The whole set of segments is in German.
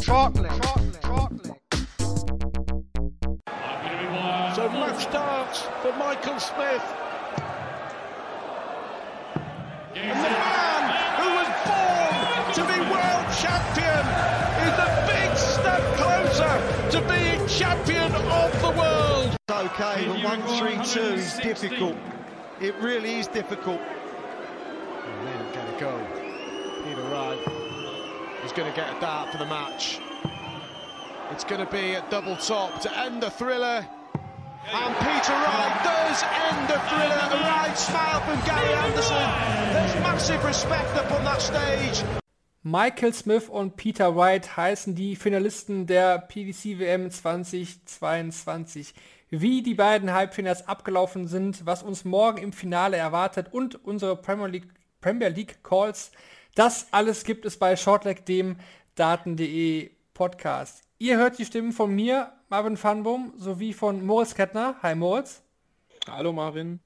Shortleg. Shortleg. Shortleg. So match starts for Michael Smith. And the man who was born to be world champion is a big step closer to being champion of the world. okay, but 1-3-2 is difficult. It really is difficult. And then going to go. Peter Wright is going to get a dart for the match. It's going to be a double top to end the thriller. And Peter Wright does end the thriller. A right smile from Gary Anderson. There's massive respect up on that stage. Michael Smith und Peter Wright heißen die Finalisten der PDC WM 2022. Wie die beiden Halbfinals abgelaufen sind, was uns morgen im Finale erwartet und unsere Premier League, Premier League Calls, das alles gibt es bei Shortleg, dem Daten.de Podcast. Ihr hört die Stimmen von mir, Marvin Fanbum, sowie von Moritz Kettner. Hi Moritz. Hallo Marvin.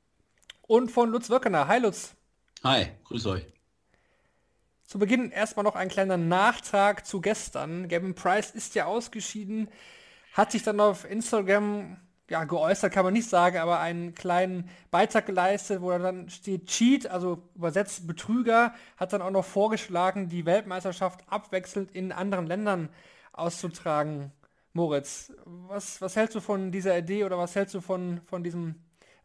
Und von Lutz Wirkener. Hi Lutz. Hi, grüß euch. Zu Beginn erstmal noch ein kleiner Nachtrag zu gestern. Gavin Price ist ja ausgeschieden, hat sich dann auf Instagram ja, geäußert, kann man nicht sagen, aber einen kleinen Beitrag geleistet, wo dann steht Cheat, also übersetzt Betrüger, hat dann auch noch vorgeschlagen, die Weltmeisterschaft abwechselnd in anderen Ländern auszutragen. Moritz, was, was hältst du von dieser Idee oder was hältst du von, von diesem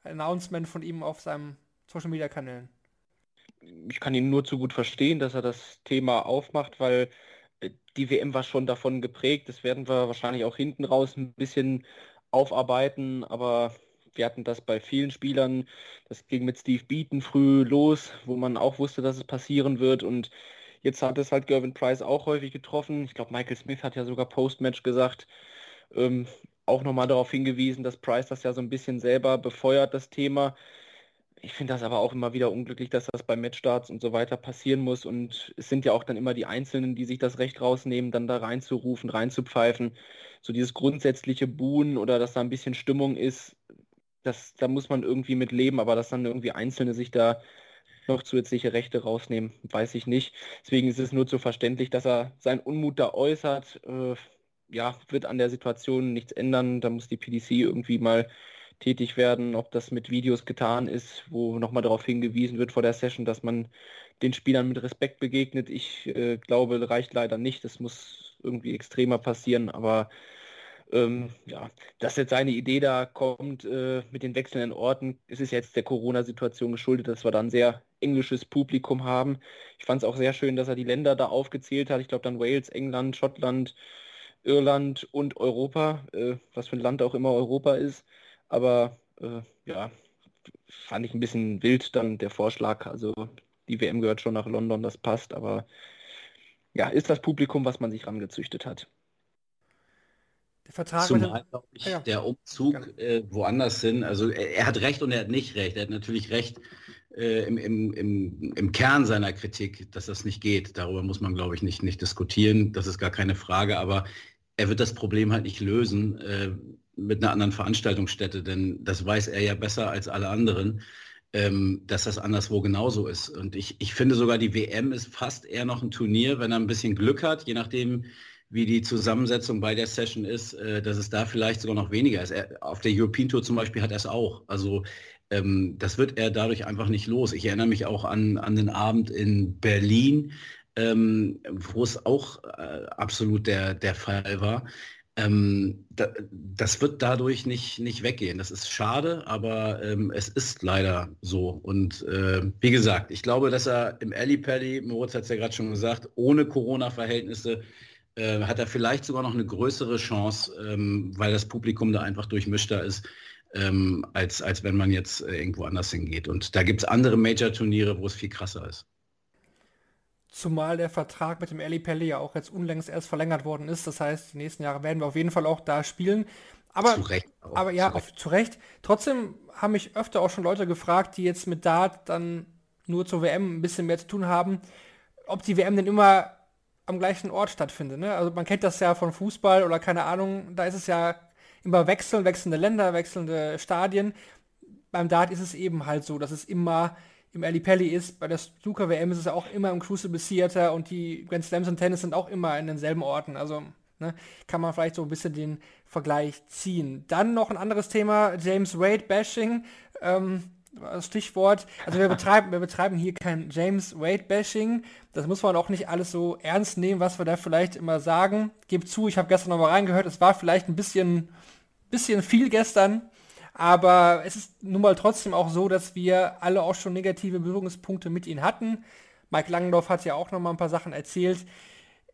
Announcement von ihm auf seinem Social Media Kanälen? Ich kann ihn nur zu gut verstehen, dass er das Thema aufmacht, weil äh, die WM war schon davon geprägt. Das werden wir wahrscheinlich auch hinten raus ein bisschen aufarbeiten, aber wir hatten das bei vielen Spielern. Das ging mit Steve Beaton früh los, wo man auch wusste, dass es passieren wird und Jetzt hat es halt Gervin Price auch häufig getroffen. Ich glaube, Michael Smith hat ja sogar Postmatch gesagt, ähm, auch nochmal darauf hingewiesen, dass Price das ja so ein bisschen selber befeuert, das Thema. Ich finde das aber auch immer wieder unglücklich, dass das bei Matchstarts und so weiter passieren muss. Und es sind ja auch dann immer die Einzelnen, die sich das Recht rausnehmen, dann da reinzurufen, reinzupfeifen. So dieses grundsätzliche Buhen oder dass da ein bisschen Stimmung ist, das, da muss man irgendwie mit leben, aber dass dann irgendwie Einzelne sich da noch zusätzliche Rechte rausnehmen, weiß ich nicht. Deswegen ist es nur zu verständlich, dass er seinen Unmut da äußert. Äh, ja, wird an der Situation nichts ändern. Da muss die PDC irgendwie mal tätig werden, ob das mit Videos getan ist, wo nochmal darauf hingewiesen wird vor der Session, dass man den Spielern mit Respekt begegnet. Ich äh, glaube, reicht leider nicht. Das muss irgendwie extremer passieren, aber ähm, ja, dass jetzt seine Idee da kommt äh, mit den wechselnden Orten, ist es jetzt der Corona-Situation geschuldet, dass wir dann sehr englisches Publikum haben. Ich fand es auch sehr schön, dass er die Länder da aufgezählt hat. Ich glaube dann Wales, England, Schottland, Irland und Europa, äh, was für ein Land auch immer Europa ist. Aber äh, ja, fand ich ein bisschen wild dann der Vorschlag. Also die WM gehört schon nach London, das passt, aber ja, ist das Publikum, was man sich rangezüchtet hat. Der Vertrag Zumal, ich, ja. der Umzug äh, woanders hin, also er, er, hat recht und er hat nicht recht. Er hat natürlich recht äh, im, im, im, im Kern seiner Kritik, dass das nicht geht. Darüber muss man, glaube ich, nicht, nicht diskutieren. Das ist gar keine Frage, aber er wird das Problem halt nicht lösen äh, mit einer anderen Veranstaltungsstätte, denn das weiß er ja besser als alle anderen. Ähm, dass das anderswo genauso ist. Und ich, ich finde sogar, die WM ist fast eher noch ein Turnier, wenn er ein bisschen Glück hat, je nachdem, wie die Zusammensetzung bei der Session ist, äh, dass es da vielleicht sogar noch weniger ist. Er, auf der European Tour zum Beispiel hat er es auch. Also ähm, das wird er dadurch einfach nicht los. Ich erinnere mich auch an, an den Abend in Berlin, ähm, wo es auch äh, absolut der, der Fall war. Ähm, da, das wird dadurch nicht, nicht weggehen. Das ist schade, aber ähm, es ist leider so. Und äh, wie gesagt, ich glaube, dass er im Alley Pally, Moritz hat es ja gerade schon gesagt, ohne Corona-Verhältnisse äh, hat er vielleicht sogar noch eine größere Chance, ähm, weil das Publikum da einfach durchmischter ist, ähm, als, als wenn man jetzt äh, irgendwo anders hingeht. Und da gibt es andere Major-Turniere, wo es viel krasser ist. Zumal der Vertrag mit dem Eli Pelli ja auch jetzt unlängst erst verlängert worden ist. Das heißt, die nächsten Jahre werden wir auf jeden Fall auch da spielen. Aber, zu Recht auch, aber ja, zu Recht. Auf, zu Recht. Trotzdem haben mich öfter auch schon Leute gefragt, die jetzt mit Dart dann nur zur WM ein bisschen mehr zu tun haben, ob die WM denn immer am gleichen Ort stattfindet. Ne? Also man kennt das ja von Fußball oder keine Ahnung, da ist es ja immer wechseln, wechselnde Länder, wechselnde Stadien. Beim Dart ist es eben halt so, dass es immer im Ali Pelli ist. Bei der Snooker WM ist es auch immer im Crucible Theater und die Grand Slams und Tennis sind auch immer in denselben Orten. Also ne, kann man vielleicht so ein bisschen den Vergleich ziehen. Dann noch ein anderes Thema, James Wade Bashing. Ähm, Stichwort. Also wir betreiben, wir betreiben hier kein James Wade Bashing. Das muss man auch nicht alles so ernst nehmen, was wir da vielleicht immer sagen. Gebt zu, ich habe gestern noch mal reingehört, es war vielleicht ein bisschen, bisschen viel gestern. Aber es ist nun mal trotzdem auch so, dass wir alle auch schon negative Berührungspunkte mit ihm hatten. Mike Langendorf hat ja auch noch mal ein paar Sachen erzählt.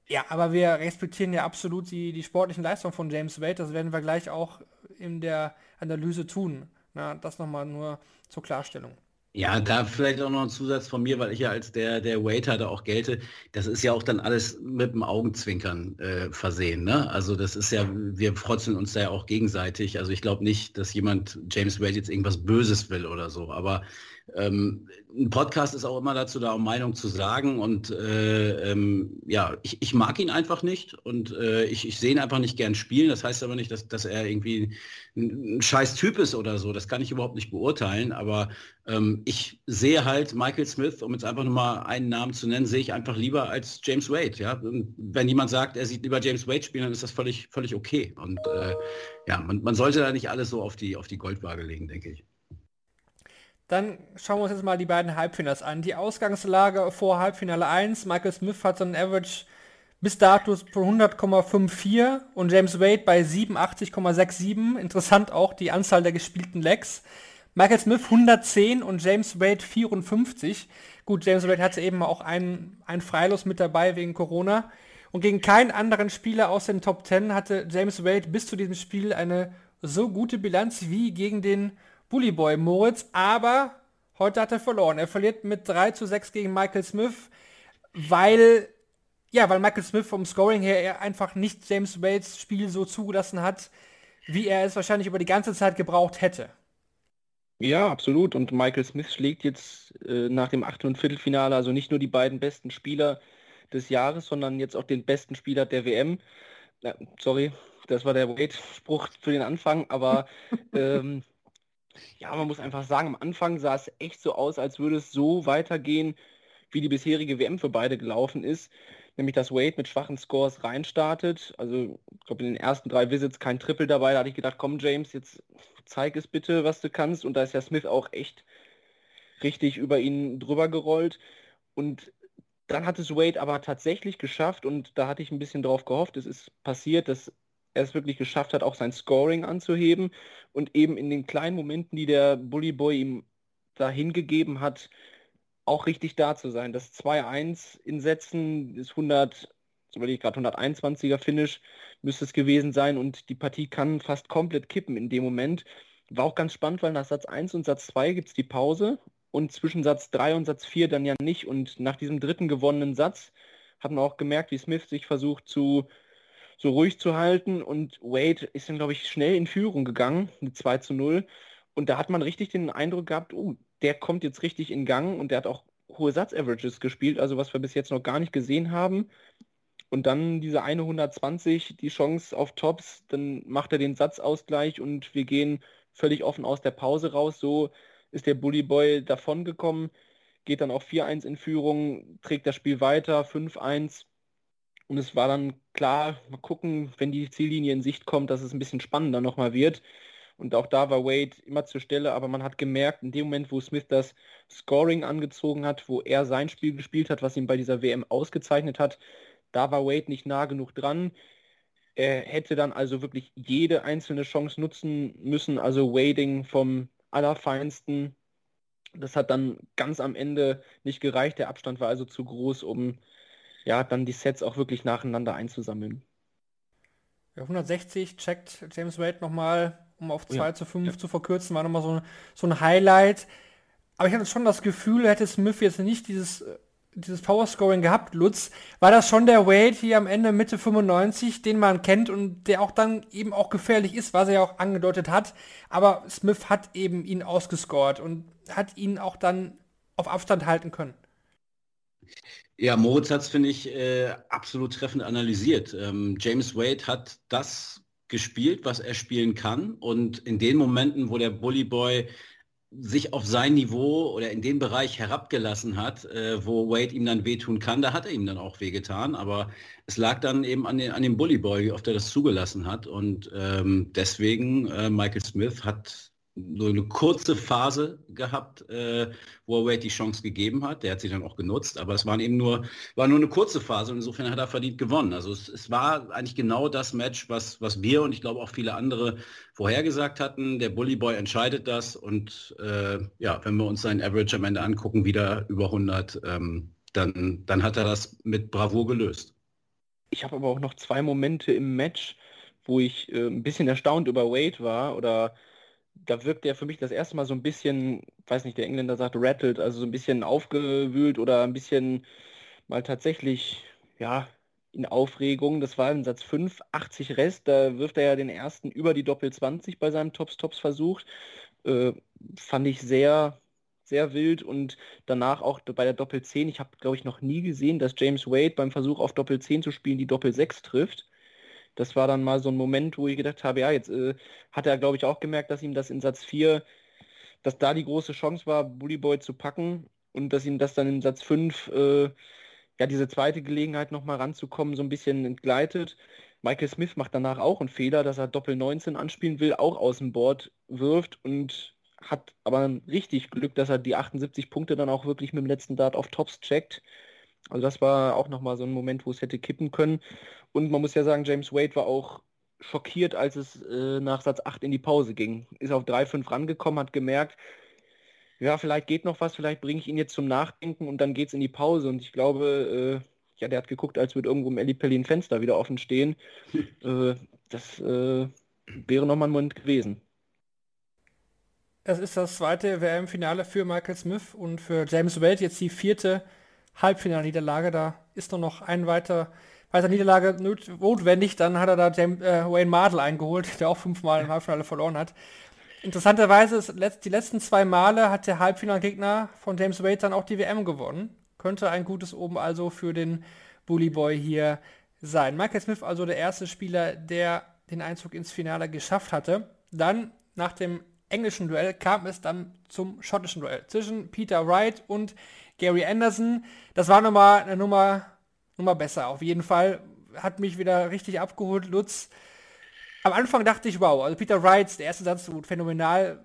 Ja, aber wir respektieren ja absolut die, die sportlichen Leistungen von James Wade. Das werden wir gleich auch in der Analyse tun. Na, das nochmal nur zur Klarstellung. Ja, da vielleicht auch noch ein Zusatz von mir, weil ich ja als der, der Waiter da auch gelte. Das ist ja auch dann alles mit dem Augenzwinkern äh, versehen. Ne? Also das ist ja, wir frotzeln uns da ja auch gegenseitig. Also ich glaube nicht, dass jemand James Wade jetzt irgendwas Böses will oder so. Aber ähm, ein Podcast ist auch immer dazu da, um Meinung zu sagen. Und äh, ähm, ja, ich, ich, mag ihn einfach nicht und äh, ich, ich sehe ihn einfach nicht gern spielen. Das heißt aber nicht, dass, dass er irgendwie ein, ein scheiß Typ ist oder so. Das kann ich überhaupt nicht beurteilen. Aber ähm, ich sehe halt Michael Smith, um jetzt einfach nur mal einen Namen zu nennen, sehe ich einfach lieber als James Wade. Ja? Wenn jemand sagt, er sieht lieber James Wade spielen, dann ist das völlig, völlig okay. Und äh, ja, man, man sollte da nicht alles so auf die, auf die Goldwaage legen, denke ich. Dann schauen wir uns jetzt mal die beiden Halbfinals an. Die Ausgangslage vor Halbfinale 1. Michael Smith hat so einen Average bis dato von 100,54 und James Wade bei 87,67. Interessant auch die Anzahl der gespielten Legs. Michael Smith 110 und James Wade 54. Gut, James Wade hatte eben auch einen, einen Freilos mit dabei wegen Corona. Und gegen keinen anderen Spieler aus den Top 10 hatte James Wade bis zu diesem Spiel eine so gute Bilanz wie gegen den Bullyboy Moritz, aber heute hat er verloren. Er verliert mit 3 zu 6 gegen Michael Smith, weil, ja, weil Michael Smith vom Scoring her einfach nicht James Wades Spiel so zugelassen hat, wie er es wahrscheinlich über die ganze Zeit gebraucht hätte. Ja, absolut. Und Michael Smith schlägt jetzt äh, nach dem Achtel- und Viertelfinale also nicht nur die beiden besten Spieler des Jahres, sondern jetzt auch den besten Spieler der WM. Ja, sorry, das war der Wade-Spruch für den Anfang, aber ähm, ja, man muss einfach sagen, am Anfang sah es echt so aus, als würde es so weitergehen, wie die bisherige WM für beide gelaufen ist. Nämlich, dass Wade mit schwachen Scores reinstartet. Also, ich glaube, in den ersten drei Visits kein Triple dabei. Da hatte ich gedacht, komm, James, jetzt zeig es bitte, was du kannst. Und da ist ja Smith auch echt richtig über ihn drüber gerollt. Und dann hat es Wade aber tatsächlich geschafft und da hatte ich ein bisschen drauf gehofft. Es ist passiert, dass er es wirklich geschafft hat, auch sein Scoring anzuheben und eben in den kleinen Momenten, die der Bully Boy ihm da hingegeben hat, auch richtig da zu sein. Das 2-1 in Sätzen ist 100, so ich gerade 121er Finish müsste es gewesen sein und die Partie kann fast komplett kippen in dem Moment. War auch ganz spannend, weil nach Satz 1 und Satz 2 gibt es die Pause und zwischen Satz 3 und Satz 4 dann ja nicht. Und nach diesem dritten gewonnenen Satz hat man auch gemerkt, wie Smith sich versucht zu so ruhig zu halten. Und Wade ist dann, glaube ich, schnell in Führung gegangen mit 2 zu 0. Und da hat man richtig den Eindruck gehabt, oh, der kommt jetzt richtig in Gang und der hat auch hohe Satz-Averages gespielt, also was wir bis jetzt noch gar nicht gesehen haben. Und dann diese eine 120, die Chance auf Tops, dann macht er den Satzausgleich und wir gehen völlig offen aus der Pause raus. So ist der Bully Boy davongekommen, geht dann auch 4-1 in Führung, trägt das Spiel weiter, 5-1 und es war dann klar, mal gucken, wenn die Ziellinie in Sicht kommt, dass es ein bisschen spannender nochmal wird. Und auch da war Wade immer zur Stelle, aber man hat gemerkt, in dem Moment, wo Smith das Scoring angezogen hat, wo er sein Spiel gespielt hat, was ihn bei dieser WM ausgezeichnet hat, da war Wade nicht nah genug dran. Er hätte dann also wirklich jede einzelne Chance nutzen müssen, also Wading vom Allerfeinsten. Das hat dann ganz am Ende nicht gereicht. Der Abstand war also zu groß, um ja, dann die Sets auch wirklich nacheinander einzusammeln. Ja, 160 checkt James Wade nochmal, um auf 2 ja, zu 5 ja. zu verkürzen, war nochmal so, so ein Highlight. Aber ich hatte schon das Gefühl, hätte Smith jetzt nicht dieses äh, dieses Powerscoring gehabt, Lutz. War das schon der Wade hier am Ende Mitte 95, den man kennt und der auch dann eben auch gefährlich ist, was er ja auch angedeutet hat. Aber Smith hat eben ihn ausgescored und hat ihn auch dann auf Abstand halten können. Ja, Moritz hat es, finde ich, äh, absolut treffend analysiert. Ähm, James Wade hat das gespielt, was er spielen kann. Und in den Momenten, wo der Bully Boy sich auf sein Niveau oder in den Bereich herabgelassen hat, äh, wo Wade ihm dann wehtun kann, da hat er ihm dann auch wehgetan. Aber es lag dann eben an, den, an dem Bully Boy, wie oft er das zugelassen hat. Und ähm, deswegen, äh, Michael Smith hat so eine kurze Phase gehabt, äh, wo er Wade die Chance gegeben hat. Der hat sie dann auch genutzt, aber es waren eben nur, war nur eine kurze Phase und insofern hat er verdient gewonnen. Also es, es war eigentlich genau das Match, was, was wir und ich glaube auch viele andere vorhergesagt hatten. Der Bully Boy entscheidet das und äh, ja, wenn wir uns seinen Average am Ende angucken, wieder über 100, ähm, dann, dann hat er das mit Bravour gelöst. Ich habe aber auch noch zwei Momente im Match, wo ich äh, ein bisschen erstaunt über Wade war oder da wirkt er für mich das erste Mal so ein bisschen, weiß nicht, der Engländer sagt rattled, also so ein bisschen aufgewühlt oder ein bisschen mal tatsächlich, ja, in Aufregung. Das war im Satz 5, 80 Rest, da wirft er ja den ersten über die Doppel 20 bei seinem Tops-Tops-Versuch. Äh, fand ich sehr, sehr wild und danach auch bei der Doppel 10. Ich habe, glaube ich, noch nie gesehen, dass James Wade beim Versuch auf Doppel 10 zu spielen die Doppel 6 trifft das war dann mal so ein Moment, wo ich gedacht habe, ja, jetzt äh, hat er, glaube ich, auch gemerkt, dass ihm das in Satz 4, dass da die große Chance war, Bully Boy zu packen und dass ihm das dann in Satz 5, äh, ja, diese zweite Gelegenheit nochmal ranzukommen, so ein bisschen entgleitet. Michael Smith macht danach auch einen Fehler, dass er Doppel 19 anspielen will, auch aus dem Board wirft und hat aber richtig Glück, dass er die 78 Punkte dann auch wirklich mit dem letzten Dart auf Tops checkt. Also das war auch nochmal so ein Moment, wo es hätte kippen können. Und man muss ja sagen, James Wade war auch schockiert, als es äh, nach Satz 8 in die Pause ging. Ist auf 3-5 rangekommen, hat gemerkt, ja, vielleicht geht noch was, vielleicht bringe ich ihn jetzt zum Nachdenken und dann geht es in die Pause. Und ich glaube, äh, ja, der hat geguckt, als würde irgendwo im Ellipelli ein Fenster wieder offen stehen. äh, das äh, wäre nochmal ein Moment gewesen. Es ist das zweite WM-Finale für Michael Smith und für James Wade jetzt die vierte Halbfinalniederlage. Da ist nur noch ein weiter, weiter Niederlage notwendig. Dann hat er da James, äh, Wayne Mardell eingeholt, der auch fünfmal im Halbfinale verloren hat. Interessanterweise, ist, die letzten zwei Male hat der Halbfinalgegner von James Wade dann auch die WM gewonnen. Könnte ein gutes Oben also für den Bully Boy hier sein. Michael Smith also der erste Spieler, der den Einzug ins Finale geschafft hatte. Dann nach dem englischen Duell kam es dann zum schottischen Duell zwischen Peter Wright und Gary Anderson, das war nochmal eine Nummer, Nummer besser. Auf jeden Fall hat mich wieder richtig abgeholt, Lutz. Am Anfang dachte ich, wow, also Peter Wright, der erste Satz, phänomenal.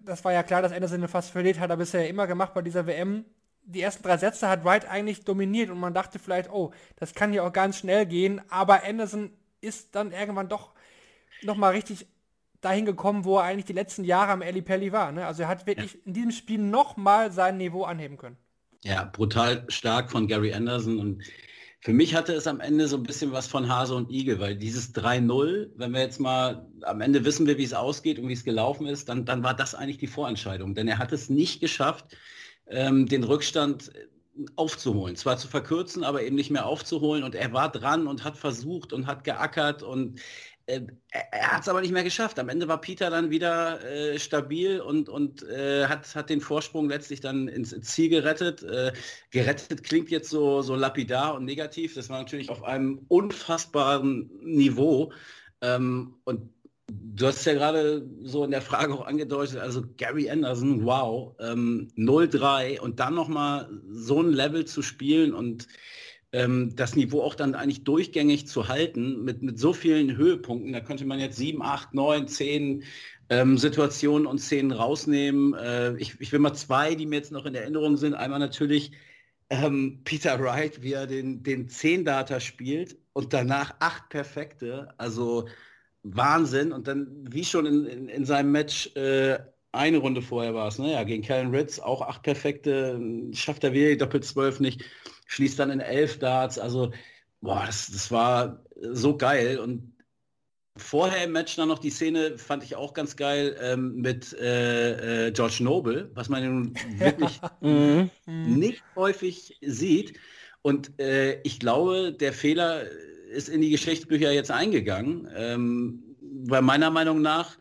Das war ja klar, dass Anderson fast verliert, hat er bisher immer gemacht bei dieser WM. Die ersten drei Sätze hat Wright eigentlich dominiert und man dachte vielleicht, oh, das kann hier auch ganz schnell gehen, aber Anderson ist dann irgendwann doch nochmal richtig dahin gekommen, wo er eigentlich die letzten Jahre am Eli Pelli war. Ne? Also er hat wirklich ja. in diesem Spiel nochmal sein Niveau anheben können. Ja, brutal stark von Gary Anderson und für mich hatte es am Ende so ein bisschen was von Hase und Igel, weil dieses 3-0, wenn wir jetzt mal, am Ende wissen wir, wie es ausgeht und wie es gelaufen ist, dann, dann war das eigentlich die Vorentscheidung. Denn er hat es nicht geschafft, ähm, den Rückstand aufzuholen. Zwar zu verkürzen, aber eben nicht mehr aufzuholen. Und er war dran und hat versucht und hat geackert und er hat es aber nicht mehr geschafft. Am Ende war Peter dann wieder äh, stabil und, und äh, hat, hat den Vorsprung letztlich dann ins Ziel gerettet. Äh, gerettet klingt jetzt so, so lapidar und negativ. Das war natürlich auf einem unfassbaren Niveau. Ähm, und du hast ja gerade so in der Frage auch angedeutet, also Gary Anderson, wow, ähm, 0-3 und dann nochmal so ein Level zu spielen und ähm, das Niveau auch dann eigentlich durchgängig zu halten mit, mit so vielen Höhepunkten. Da könnte man jetzt sieben, acht, neun, zehn ähm, Situationen und Szenen rausnehmen. Äh, ich, ich will mal zwei, die mir jetzt noch in Erinnerung sind. Einmal natürlich ähm, Peter Wright, wie er den, den Zehn-Data spielt und danach acht perfekte. Also Wahnsinn. Und dann, wie schon in, in, in seinem Match äh, eine Runde vorher war es, ne? gegen Kellen Ritz auch acht perfekte, schafft er wieder die Doppel-12 nicht schließt dann in elf Darts. Also, boah, das, das war so geil. Und vorher im Match dann noch die Szene, fand ich auch ganz geil, ähm, mit äh, äh, George Noble, was man nun wirklich mhm. nicht häufig sieht. Und äh, ich glaube, der Fehler ist in die Geschichtsbücher jetzt eingegangen, ähm, weil meiner Meinung nach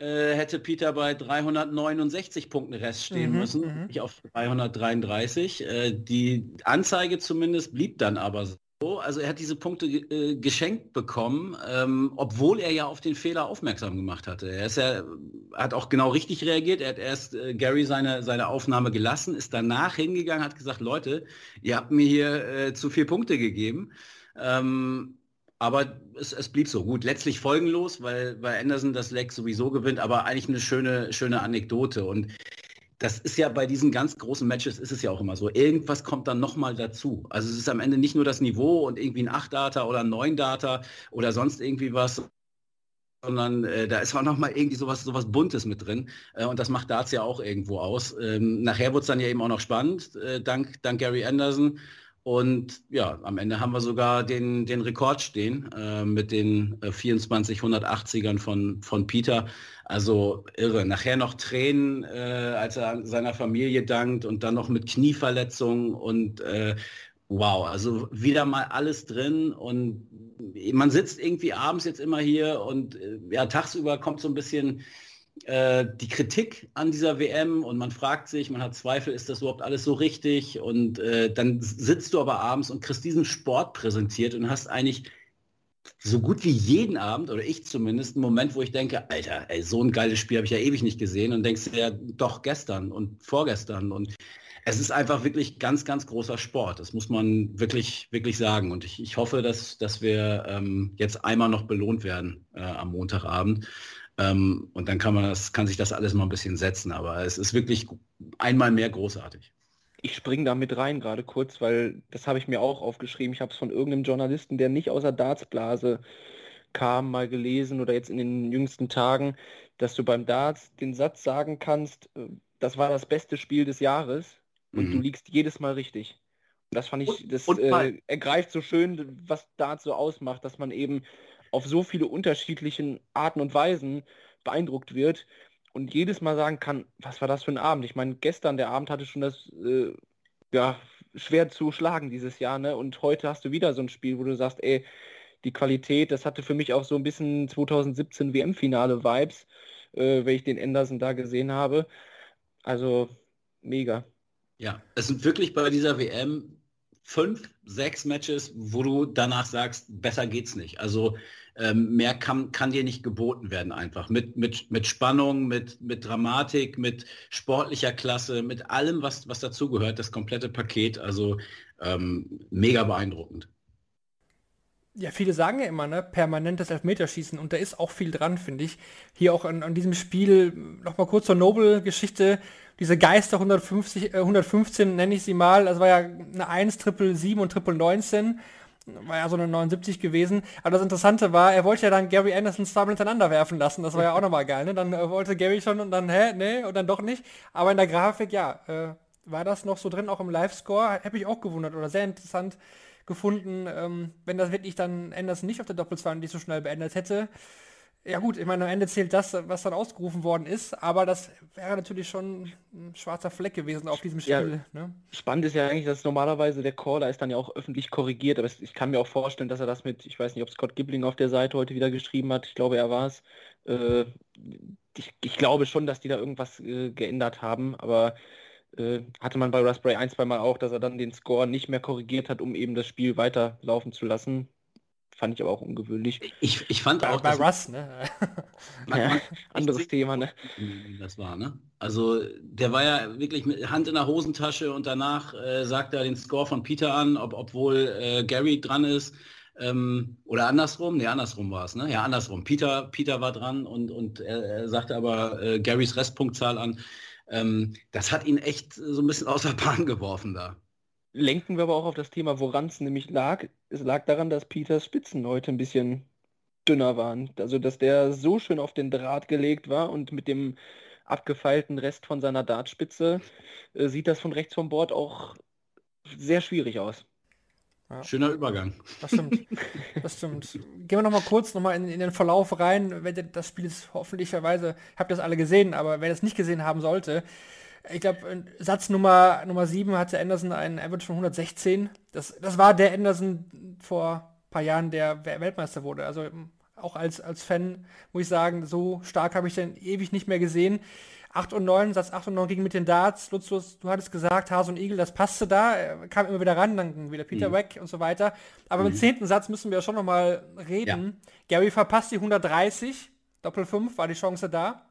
äh, hätte Peter bei 369 Punkten Rest stehen mhm, müssen, mhm. nicht auf 333. Äh, die Anzeige zumindest blieb dann aber so. Also er hat diese Punkte äh, geschenkt bekommen, ähm, obwohl er ja auf den Fehler aufmerksam gemacht hatte. Er ist ja, hat auch genau richtig reagiert. Er hat erst äh, Gary seine, seine Aufnahme gelassen, ist danach hingegangen, hat gesagt, Leute, ihr habt mir hier äh, zu viele Punkte gegeben. Ähm, aber es, es, blieb so gut. Letztlich folgenlos, weil, weil Anderson das Leck sowieso gewinnt, aber eigentlich eine schöne, schöne Anekdote. Und das ist ja bei diesen ganz großen Matches ist es ja auch immer so. Irgendwas kommt dann nochmal dazu. Also es ist am Ende nicht nur das Niveau und irgendwie ein 8-Data oder ein 9-Data oder sonst irgendwie was, sondern äh, da ist auch nochmal irgendwie sowas, sowas Buntes mit drin. Äh, und das macht Darts ja auch irgendwo aus. Ähm, nachher wurde es dann ja eben auch noch spannend, äh, dank, dank Gary Anderson. Und ja, am Ende haben wir sogar den, den Rekord stehen äh, mit den äh, 24 180ern von, von Peter. Also irre. Nachher noch Tränen, äh, als er seiner Familie dankt und dann noch mit Knieverletzungen und äh, wow, also wieder mal alles drin und man sitzt irgendwie abends jetzt immer hier und äh, ja, tagsüber kommt so ein bisschen äh, die Kritik an dieser WM und man fragt sich, man hat Zweifel, ist das überhaupt alles so richtig? Und äh, dann sitzt du aber abends und kriegst diesen Sport präsentiert und hast eigentlich so gut wie jeden Abend, oder ich zumindest, einen Moment, wo ich denke, Alter, ey, so ein geiles Spiel habe ich ja ewig nicht gesehen und denkst ja, doch gestern und vorgestern und es ist einfach wirklich ganz, ganz großer Sport. Das muss man wirklich, wirklich sagen. Und ich, ich hoffe, dass, dass wir ähm, jetzt einmal noch belohnt werden äh, am Montagabend. Ähm, und dann kann man das, kann sich das alles mal ein bisschen setzen. Aber es ist wirklich einmal mehr großartig. Ich springe da mit rein gerade kurz, weil das habe ich mir auch aufgeschrieben. Ich habe es von irgendeinem Journalisten, der nicht aus der Dartsblase kam, mal gelesen oder jetzt in den jüngsten Tagen, dass du beim Darts den Satz sagen kannst, äh, das war das beste Spiel des Jahres und mhm. du liegst jedes Mal richtig. Und das fand ich, das äh, ergreift so schön, was Darts so ausmacht, dass man eben auf so viele unterschiedlichen Arten und Weisen beeindruckt wird und jedes Mal sagen kann, was war das für ein Abend? Ich meine, gestern der Abend hatte schon das äh, ja, schwer zu schlagen dieses Jahr, ne? Und heute hast du wieder so ein Spiel, wo du sagst, ey, die Qualität, das hatte für mich auch so ein bisschen 2017 WM-Finale-Vibes, äh, wenn ich den Anderson da gesehen habe. Also mega. Ja, es sind wirklich bei dieser WM fünf, sechs Matches, wo du danach sagst, besser geht's nicht. Also ähm, mehr kann, kann dir nicht geboten werden einfach. Mit, mit, mit Spannung, mit, mit Dramatik, mit sportlicher Klasse, mit allem, was, was dazugehört, das komplette Paket. Also ähm, mega beeindruckend. Ja, viele sagen ja immer, ne, permanentes Elfmeterschießen und da ist auch viel dran, finde ich. Hier auch an, an diesem Spiel, nochmal kurz zur Nobel-Geschichte, diese Geister 150, äh, 115 nenne ich sie mal, das war ja eine 1, Triple 7 und Triple 19, war ja so eine 79 gewesen. Aber das Interessante war, er wollte ja dann Gary Anderson zweimal hintereinander werfen lassen, das war ja auch nochmal geil, ne? Dann äh, wollte Gary schon und dann, hä, nee, und dann doch nicht. Aber in der Grafik, ja, äh, war das noch so drin, auch im Live-Score, habe ich auch gewundert oder sehr interessant gefunden, ähm, wenn das wirklich dann Anderson nicht auf der Doppel nicht so schnell beendet hätte. Ja gut, ich meine, am Ende zählt das, was dann ausgerufen worden ist, aber das wäre natürlich schon ein schwarzer Fleck gewesen auf diesem Spiel. Ja, ne? Spannend ist ja eigentlich, dass normalerweise der Caller ist dann ja auch öffentlich korrigiert, aber ich kann mir auch vorstellen, dass er das mit, ich weiß nicht, ob Scott Gibling auf der Seite heute wieder geschrieben hat, ich glaube, er war es. Äh, ich, ich, glaube schon, dass die da irgendwas äh, geändert haben, aber äh, hatte man bei Raspberry ein, zwei Mal auch, dass er dann den Score nicht mehr korrigiert hat, um eben das Spiel weiterlaufen zu lassen. Fand ich aber auch ungewöhnlich. Ich, ich fand bei, auch. Bei Russ, ne? ja, anderes Thema, ne? Das war, ne? Also der war ja wirklich mit Hand in der Hosentasche und danach äh, sagt er den Score von Peter an, ob, obwohl äh, Gary dran ist. Ähm, oder andersrum, ne, andersrum war es, ne? Ja, andersrum. Peter, Peter war dran und, und er, er sagte aber äh, Garys Restpunktzahl an. Ähm, das hat ihn echt so ein bisschen aus der Bahn geworfen da. Lenken wir aber auch auf das Thema, woran es nämlich lag. Es lag daran, dass Peters Spitzen heute ein bisschen dünner waren. Also, dass der so schön auf den Draht gelegt war und mit dem abgefeilten Rest von seiner Dartspitze äh, sieht das von rechts vom Bord auch sehr schwierig aus. Ja. Schöner Übergang. Das stimmt. Das stimmt. Gehen wir noch mal kurz noch mal in, in den Verlauf rein. Das Spiel ist hoffentlicherweise, habt ihr das alle gesehen, aber wer das nicht gesehen haben sollte, ich glaube, Satz Nummer, Nummer 7 hatte Anderson einen Average von 116. Das, das war der Anderson vor ein paar Jahren, der Weltmeister wurde. Also auch als, als Fan muss ich sagen, so stark habe ich den ewig nicht mehr gesehen. 8 und 9, Satz 8 und 9 gegen mit den Darts. Lutz, du hattest gesagt, Hase und Igel, das passte da. Kam immer wieder ran, dann wieder Peter mhm. Weg und so weiter. Aber mhm. im zehnten Satz müssen wir schon nochmal reden. Ja. Gary verpasst die 130. Doppel 5 war die Chance da.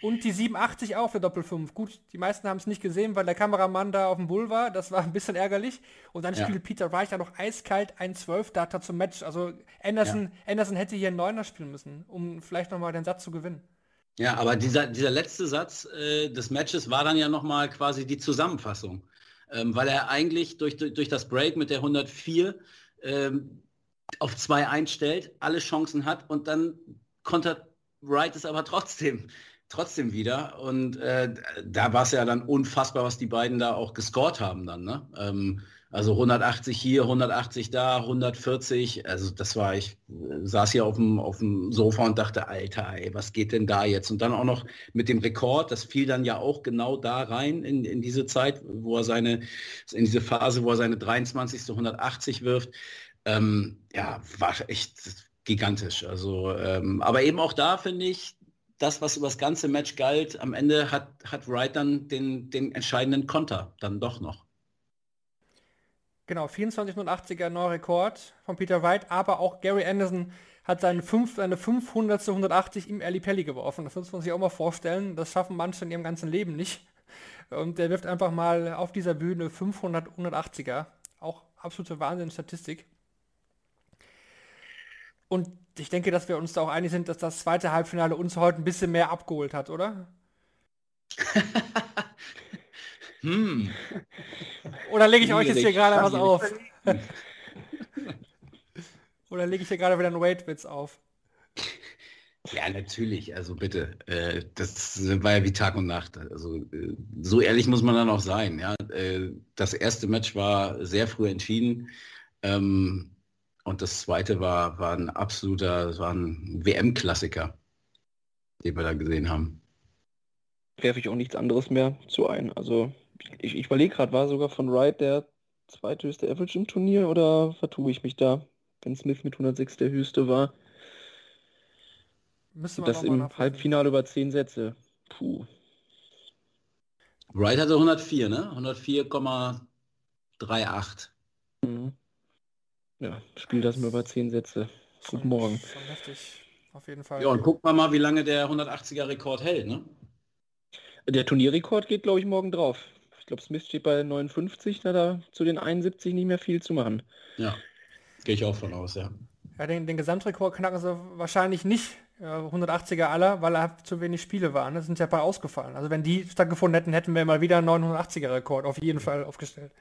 Und die 87 auch für Doppel 5. Gut, die meisten haben es nicht gesehen, weil der Kameramann da auf dem Bull war. Das war ein bisschen ärgerlich. Und dann ja. spielt Peter Reich ja noch eiskalt ein 12 Data zum Match. Also Anderson, ja. Anderson hätte hier einen Neuner spielen müssen, um vielleicht nochmal den Satz zu gewinnen. Ja, aber dieser, dieser letzte Satz äh, des Matches war dann ja nochmal quasi die Zusammenfassung. Ähm, weil er eigentlich durch, durch, das Break mit der 104 ähm, auf 2 einstellt, alle Chancen hat und dann kontert Wright es aber trotzdem trotzdem wieder. Und äh, da war es ja dann unfassbar, was die beiden da auch gescored haben dann. Ne? Ähm, also 180 hier, 180 da, 140. Also das war, ich äh, saß hier auf dem, auf dem Sofa und dachte, Alter, ey, was geht denn da jetzt? Und dann auch noch mit dem Rekord, das fiel dann ja auch genau da rein in, in diese Zeit, wo er seine, in diese Phase, wo er seine 23. 180 wirft. Ähm, ja, war echt gigantisch. Also, ähm, aber eben auch da finde ich, das, was über das ganze Match galt, am Ende hat, hat Wright dann den, den entscheidenden Konter dann doch noch. Genau, 2480er neuer Rekord von Peter Wright, aber auch Gary Anderson hat seinen fünf, seine 500 180 im Ali Pelli geworfen. Das muss man sich auch mal vorstellen. Das schaffen manche in ihrem ganzen Leben nicht. Und der wirft einfach mal auf dieser Bühne 500 180er. Auch absolute Wahnsinn-Statistik. Und ich denke, dass wir uns da auch einig sind, dass das zweite Halbfinale uns heute ein bisschen mehr abgeholt hat, oder? hm. Oder lege ich euch jetzt hier gerade was auf? Oder lege ich hier gerade wieder einen Wait-Witz auf? Ja, natürlich, also bitte. Äh, das war ja wie Tag und Nacht. Also äh, so ehrlich muss man dann auch sein. Ja? Äh, das erste Match war sehr früh entschieden. Ähm, und das zweite war, war ein absoluter, das war ein WM-Klassiker, den wir da gesehen haben. Werfe ich auch nichts anderes mehr zu ein. Also ich, ich überlege gerade, war sogar von Wright der zweithöchste Average im Turnier oder vertue ich mich da, wenn Smith mit 106 der höchste war? Müssen wir das im Halbfinale über 10 Sätze. Puh. Wright hatte 104, ne? 104,38. Mhm. Ja, spiel das mal über 10 Sätze. Guten Morgen. Schon heftig. Auf jeden Fall. Ja, und guck mal mal, wie lange der 180er Rekord hält, ne? Der Turnierrekord geht, glaube ich, morgen drauf. Ich glaube, Smith steht bei 59, da da zu den 71 nicht mehr viel zu machen. Ja, gehe ich auch von aus, ja. Ja, den, den Gesamtrekord knacken sie wahrscheinlich nicht, äh, 180er aller, weil er zu wenig Spiele waren. Das sind ja ein paar ausgefallen. Also wenn die stattgefunden hätten, hätten wir mal wieder einen 980er Rekord auf jeden Fall aufgestellt.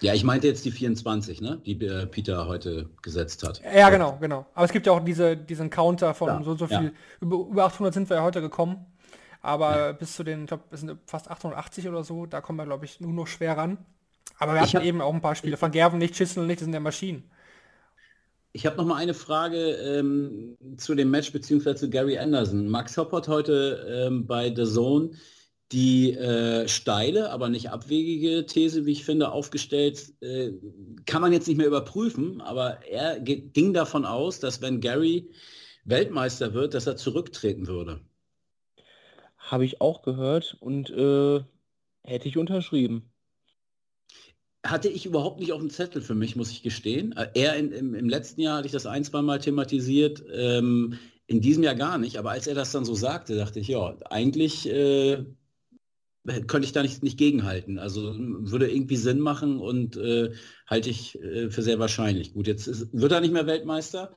Ja, ich meinte jetzt die 24, ne? die äh, Peter heute gesetzt hat. Ja, genau, genau. Aber es gibt ja auch diese, diesen Counter von ja, so so viel. Ja. Über, über 800 sind wir ja heute gekommen. Aber ja. bis zu den, ich glaube, es sind fast 880 oder so, da kommen wir, glaube ich, nur noch schwer ran. Aber wir hatten eben auch ein paar Spiele. Von Gerven nicht, Schüssel nicht, das sind ja Maschinen. Ich habe noch mal eine Frage ähm, zu dem Match beziehungsweise zu Gary Anderson. Max Hopp hat heute ähm, bei The Zone die äh, steile, aber nicht abwegige These, wie ich finde, aufgestellt. Äh, kann man jetzt nicht mehr überprüfen, aber er ging davon aus, dass wenn Gary Weltmeister wird, dass er zurücktreten würde. Habe ich auch gehört und äh, hätte ich unterschrieben. Hatte ich überhaupt nicht auf dem Zettel für mich, muss ich gestehen. Äh, er im, im, letzten Jahr hatte ich das ein, zwei Mal thematisiert, ähm, in diesem Jahr gar nicht. Aber als er das dann so sagte, dachte ich, ja, eigentlich äh, könnte ich da nicht, nicht gegenhalten. Also würde irgendwie Sinn machen und äh, halte ich äh, für sehr wahrscheinlich. Gut, jetzt ist, wird er nicht mehr Weltmeister,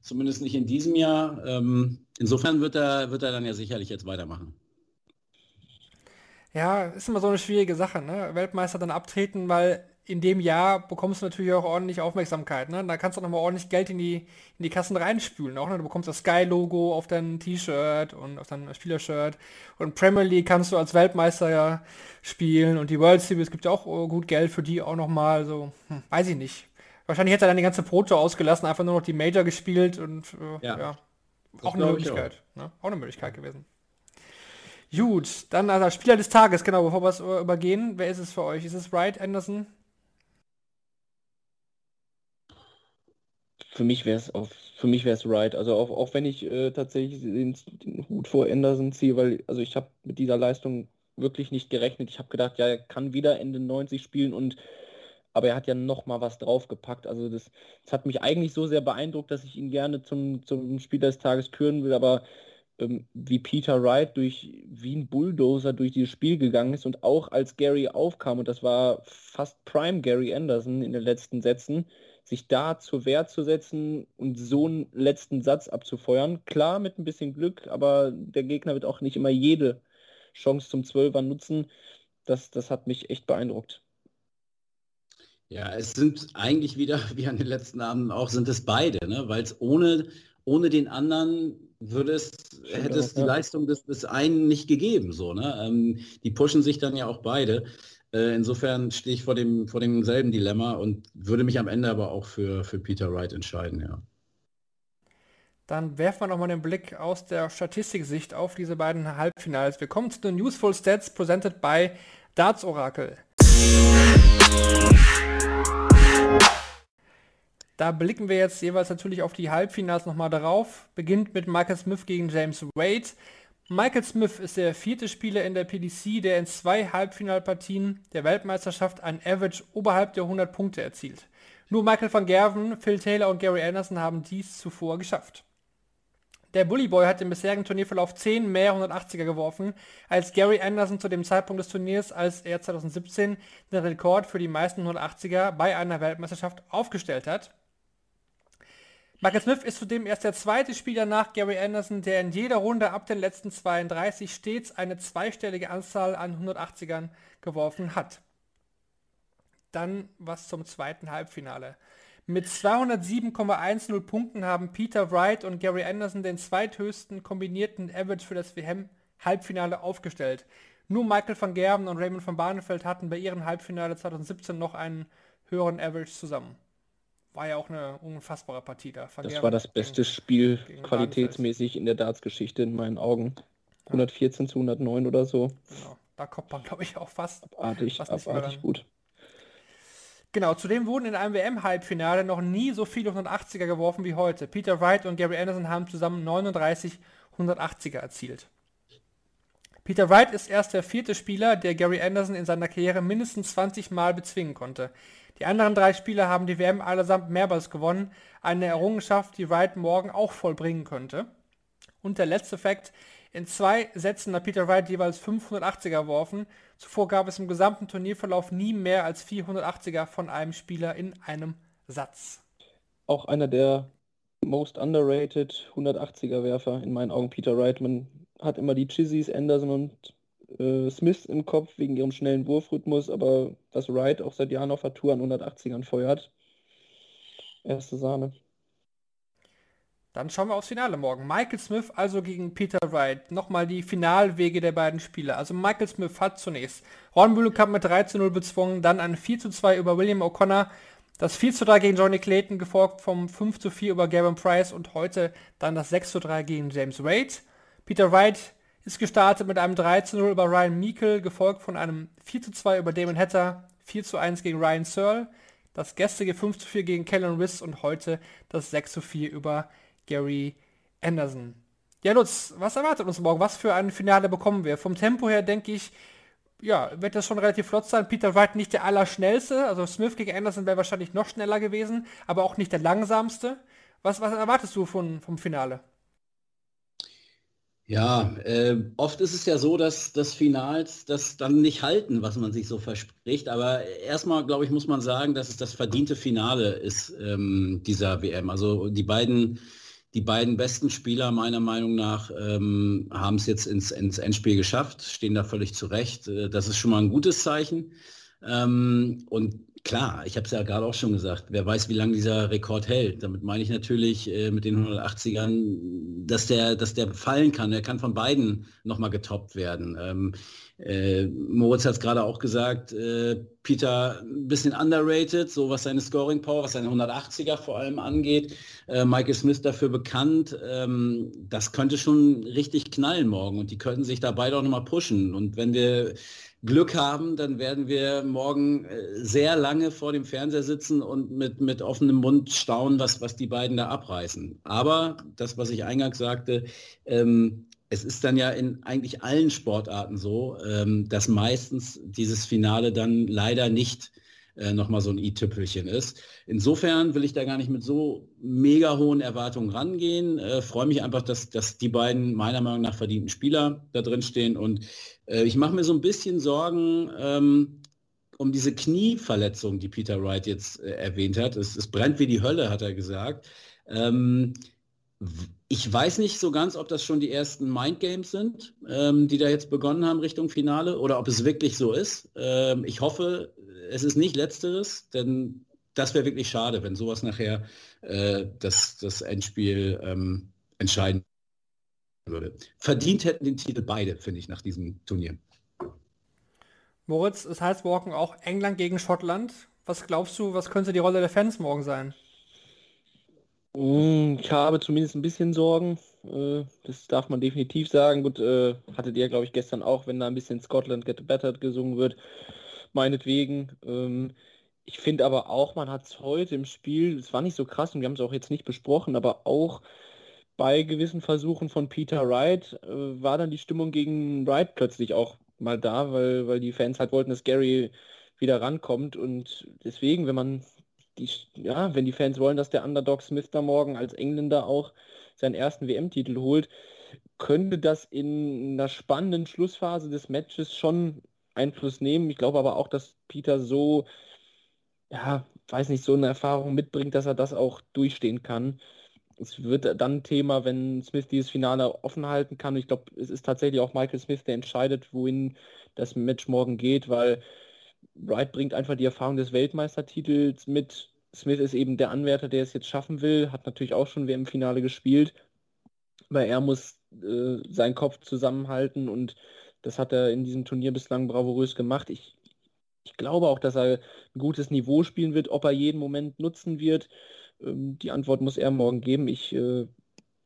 zumindest nicht in diesem Jahr. Ähm, insofern wird er, wird er dann ja sicherlich jetzt weitermachen. Ja, ist immer so eine schwierige Sache, ne? Weltmeister dann abtreten, weil in dem Jahr bekommst du natürlich auch ordentlich Aufmerksamkeit. Ne? Da kannst du nochmal ordentlich Geld in die, in die Kassen reinspülen. Auch, ne? Du bekommst das Sky-Logo auf dein T-Shirt und auf dein Spielershirt. Und Premier League kannst du als Weltmeister ja spielen. Und die World Series gibt ja auch oh, gut Geld für die auch nochmal. So, hm, weiß ich nicht. Wahrscheinlich hätte er dann die ganze Proto ausgelassen, einfach nur noch die Major gespielt und äh, ja. ja. Auch eine Möglichkeit. Auch. Ne? auch eine Möglichkeit gewesen. Gut, dann also Spieler des Tages, genau, bevor wir es übergehen, wer ist es für euch? Ist es Wright, Anderson? Für mich wäre es auf, für mich wäre es Wright. Also auch, auch wenn ich äh, tatsächlich den, den, Hut vor Anderson ziehe, weil also ich habe mit dieser Leistung wirklich nicht gerechnet. Ich habe gedacht, ja, er kann wieder Ende 90 spielen und aber er hat ja noch mal was draufgepackt. Also das, das hat mich eigentlich so sehr beeindruckt, dass ich ihn gerne zum, zum Spieler des Tages küren will, aber ähm, wie Peter Wright durch wie ein Bulldozer durch dieses Spiel gegangen ist und auch als Gary aufkam, und das war fast Prime Gary Anderson in den letzten Sätzen, sich da zur Wehr zu setzen und so einen letzten Satz abzufeuern. Klar, mit ein bisschen Glück, aber der Gegner wird auch nicht immer jede Chance zum Zwölfer nutzen. Das, das hat mich echt beeindruckt. Ja, es sind eigentlich wieder, wie an den letzten Abenden auch, sind es beide, ne? weil es ohne, ohne den anderen würde es, hätte es die ja. Leistung des, des einen nicht gegeben. So, ne? Ähm, die pushen sich dann ja auch beide. Äh, insofern stehe ich vor, dem, vor demselben Dilemma und würde mich am Ende aber auch für, für Peter Wright entscheiden, ja. Dann werfen wir nochmal den Blick aus der Statistiksicht auf diese beiden Halbfinals. Wir kommen zu den Useful Stats presented by Darts Oracle. Da blicken wir jetzt jeweils natürlich auf die Halbfinals nochmal darauf. Beginnt mit Michael Smith gegen James Wade. Michael Smith ist der vierte Spieler in der PDC, der in zwei Halbfinalpartien der Weltmeisterschaft ein Average oberhalb der 100 Punkte erzielt. Nur Michael van Gerven, Phil Taylor und Gary Anderson haben dies zuvor geschafft. Der Bully Boy hat im bisherigen Turnierverlauf 10 mehr 180er geworfen als Gary Anderson zu dem Zeitpunkt des Turniers, als er 2017 den Rekord für die meisten 180er bei einer Weltmeisterschaft aufgestellt hat. Michael Smith ist zudem erst der zweite Spieler nach Gary Anderson, der in jeder Runde ab den letzten 32 stets eine zweistellige Anzahl an 180ern geworfen hat. Dann was zum zweiten Halbfinale. Mit 207,10 Punkten haben Peter Wright und Gary Anderson den zweithöchsten kombinierten Average für das WM-Halbfinale aufgestellt. Nur Michael van Gerben und Raymond van Barneveld hatten bei ihrem Halbfinale 2017 noch einen höheren Average zusammen war ja auch eine unfassbare Partie da. Van das Gerben war das beste gegen, Spiel gegen qualitätsmäßig in der Darts-Geschichte in meinen Augen. 114 zu 109 oder so. Genau. Da kommt man, glaube ich, auch fast. Abartig, fast abartig gut. Genau, zudem wurden in einem WM-Halbfinale noch nie so viele 180er geworfen wie heute. Peter Wright und Gary Anderson haben zusammen 39 180er erzielt. Peter Wright ist erst der vierte Spieler, der Gary Anderson in seiner Karriere mindestens 20 Mal bezwingen konnte. Die anderen drei Spieler haben die WM allesamt mehrmals gewonnen, eine Errungenschaft, die Wright morgen auch vollbringen könnte. Und der letzte Fakt, in zwei Sätzen hat Peter Wright jeweils 580er geworfen. Zuvor gab es im gesamten Turnierverlauf nie mehr als 480er von einem Spieler in einem Satz. Auch einer der most underrated 180er Werfer in meinen Augen, Peter Wright. Man hat immer die Chizzies, Anderson und äh, Smith im Kopf wegen ihrem schnellen Wurfrhythmus, aber was Wright auch seit Jahren auf der Tour an 180ern feuert. Erste Sahne. Dann schauen wir aufs Finale morgen. Michael Smith also gegen Peter Wright. Nochmal die Finalwege der beiden Spieler. Also Michael Smith hat zunächst Ron Mühlenkamp mit 3 zu 0 bezwungen, dann ein 4 zu 2 über William O'Connor, das 4 zu 3 gegen Johnny Clayton, gefolgt vom 5 zu 4 über Gavin Price und heute dann das 6 zu 3 gegen James Wade. Peter Wright ist gestartet mit einem 3 zu 0 über Ryan Meikle, gefolgt von einem 4 zu 2 über Damon Hatter, 4 zu 1 gegen Ryan Searle, das gestrige 5 zu 4 gegen Kellen Riss und heute das 6 zu 4 über Gary Anderson. Ja, Lutz, was erwartet uns morgen? Was für ein Finale bekommen wir? Vom Tempo her denke ich, ja, wird das schon relativ flott sein. Peter Wright nicht der allerschnellste, also Smith gegen Anderson wäre wahrscheinlich noch schneller gewesen, aber auch nicht der langsamste. Was, was erwartest du von, vom Finale? Ja, äh, oft ist es ja so, dass das Finals das dann nicht halten, was man sich so verspricht. Aber erstmal, glaube ich, muss man sagen, dass es das verdiente Finale ist ähm, dieser WM. Also die beiden, die beiden besten Spieler meiner Meinung nach ähm, haben es jetzt ins, ins Endspiel geschafft, stehen da völlig zurecht. Äh, das ist schon mal ein gutes Zeichen. Ähm, und Klar, ich habe es ja gerade auch schon gesagt, wer weiß, wie lange dieser Rekord hält. Damit meine ich natürlich äh, mit den 180ern, dass der, dass der fallen kann. Er kann von beiden nochmal getoppt werden. Ähm, äh, Moritz hat es gerade auch gesagt, äh, Peter ein bisschen underrated, so was seine Scoring Power, was seine 180er vor allem angeht. Äh, Michael Smith dafür bekannt. Ähm, das könnte schon richtig knallen morgen und die könnten sich da beide auch nochmal pushen. Und wenn wir Glück haben, dann werden wir morgen äh, sehr lange vor dem Fernseher sitzen und mit, mit offenem Mund staunen, was, was die beiden da abreißen. Aber das, was ich eingangs sagte, ähm, es ist dann ja in eigentlich allen Sportarten so, ähm, dass meistens dieses Finale dann leider nicht äh, nochmal so ein i-Tüpfelchen ist. Insofern will ich da gar nicht mit so mega hohen Erwartungen rangehen. Äh, Freue mich einfach, dass, dass die beiden meiner Meinung nach verdienten Spieler da drin stehen. Und äh, ich mache mir so ein bisschen Sorgen ähm, um diese Knieverletzung, die Peter Wright jetzt äh, erwähnt hat. Es, es, brennt wie die Hölle, hat er gesagt. Ähm, ich weiß nicht so ganz, ob das schon die ersten Mindgames sind, ähm, die da jetzt begonnen haben Richtung Finale oder ob es wirklich so ist. Ähm, ich hoffe, es ist nicht letzteres, denn das wäre wirklich schade, wenn sowas nachher äh, das, das Endspiel ähm, entscheiden würde. Verdient hätten den Titel beide, finde ich, nach diesem Turnier. Moritz, es heißt morgen auch England gegen Schottland. Was glaubst du, was könnte die Rolle der Fans morgen sein? Mm, ich habe zumindest ein bisschen Sorgen. Äh, das darf man definitiv sagen. Gut, äh, hattet ihr, glaube ich, gestern auch, wenn da ein bisschen Scotland Get Battered gesungen wird, meinetwegen. Ähm, ich finde aber auch, man hat es heute im Spiel, es war nicht so krass und wir haben es auch jetzt nicht besprochen, aber auch bei gewissen Versuchen von Peter Wright äh, war dann die Stimmung gegen Wright plötzlich auch mal da, weil, weil die Fans halt wollten, dass Gary wieder rankommt und deswegen, wenn man die, ja, wenn die Fans wollen, dass der Underdog Smith da morgen als Engländer auch seinen ersten WM-Titel holt, könnte das in einer spannenden Schlussphase des Matches schon Einfluss nehmen. Ich glaube aber auch, dass Peter so, ja, weiß nicht, so eine Erfahrung mitbringt, dass er das auch durchstehen kann. Es wird dann Thema, wenn Smith dieses Finale offen halten kann. Ich glaube, es ist tatsächlich auch Michael Smith, der entscheidet, wohin das Match morgen geht, weil Wright bringt einfach die Erfahrung des Weltmeistertitels mit. Smith ist eben der Anwärter, der es jetzt schaffen will, hat natürlich auch schon WM-Finale gespielt, aber er muss äh, seinen Kopf zusammenhalten und das hat er in diesem Turnier bislang bravourös gemacht. Ich, ich glaube auch, dass er ein gutes Niveau spielen wird. Ob er jeden Moment nutzen wird, ähm, die Antwort muss er morgen geben. Ich, äh,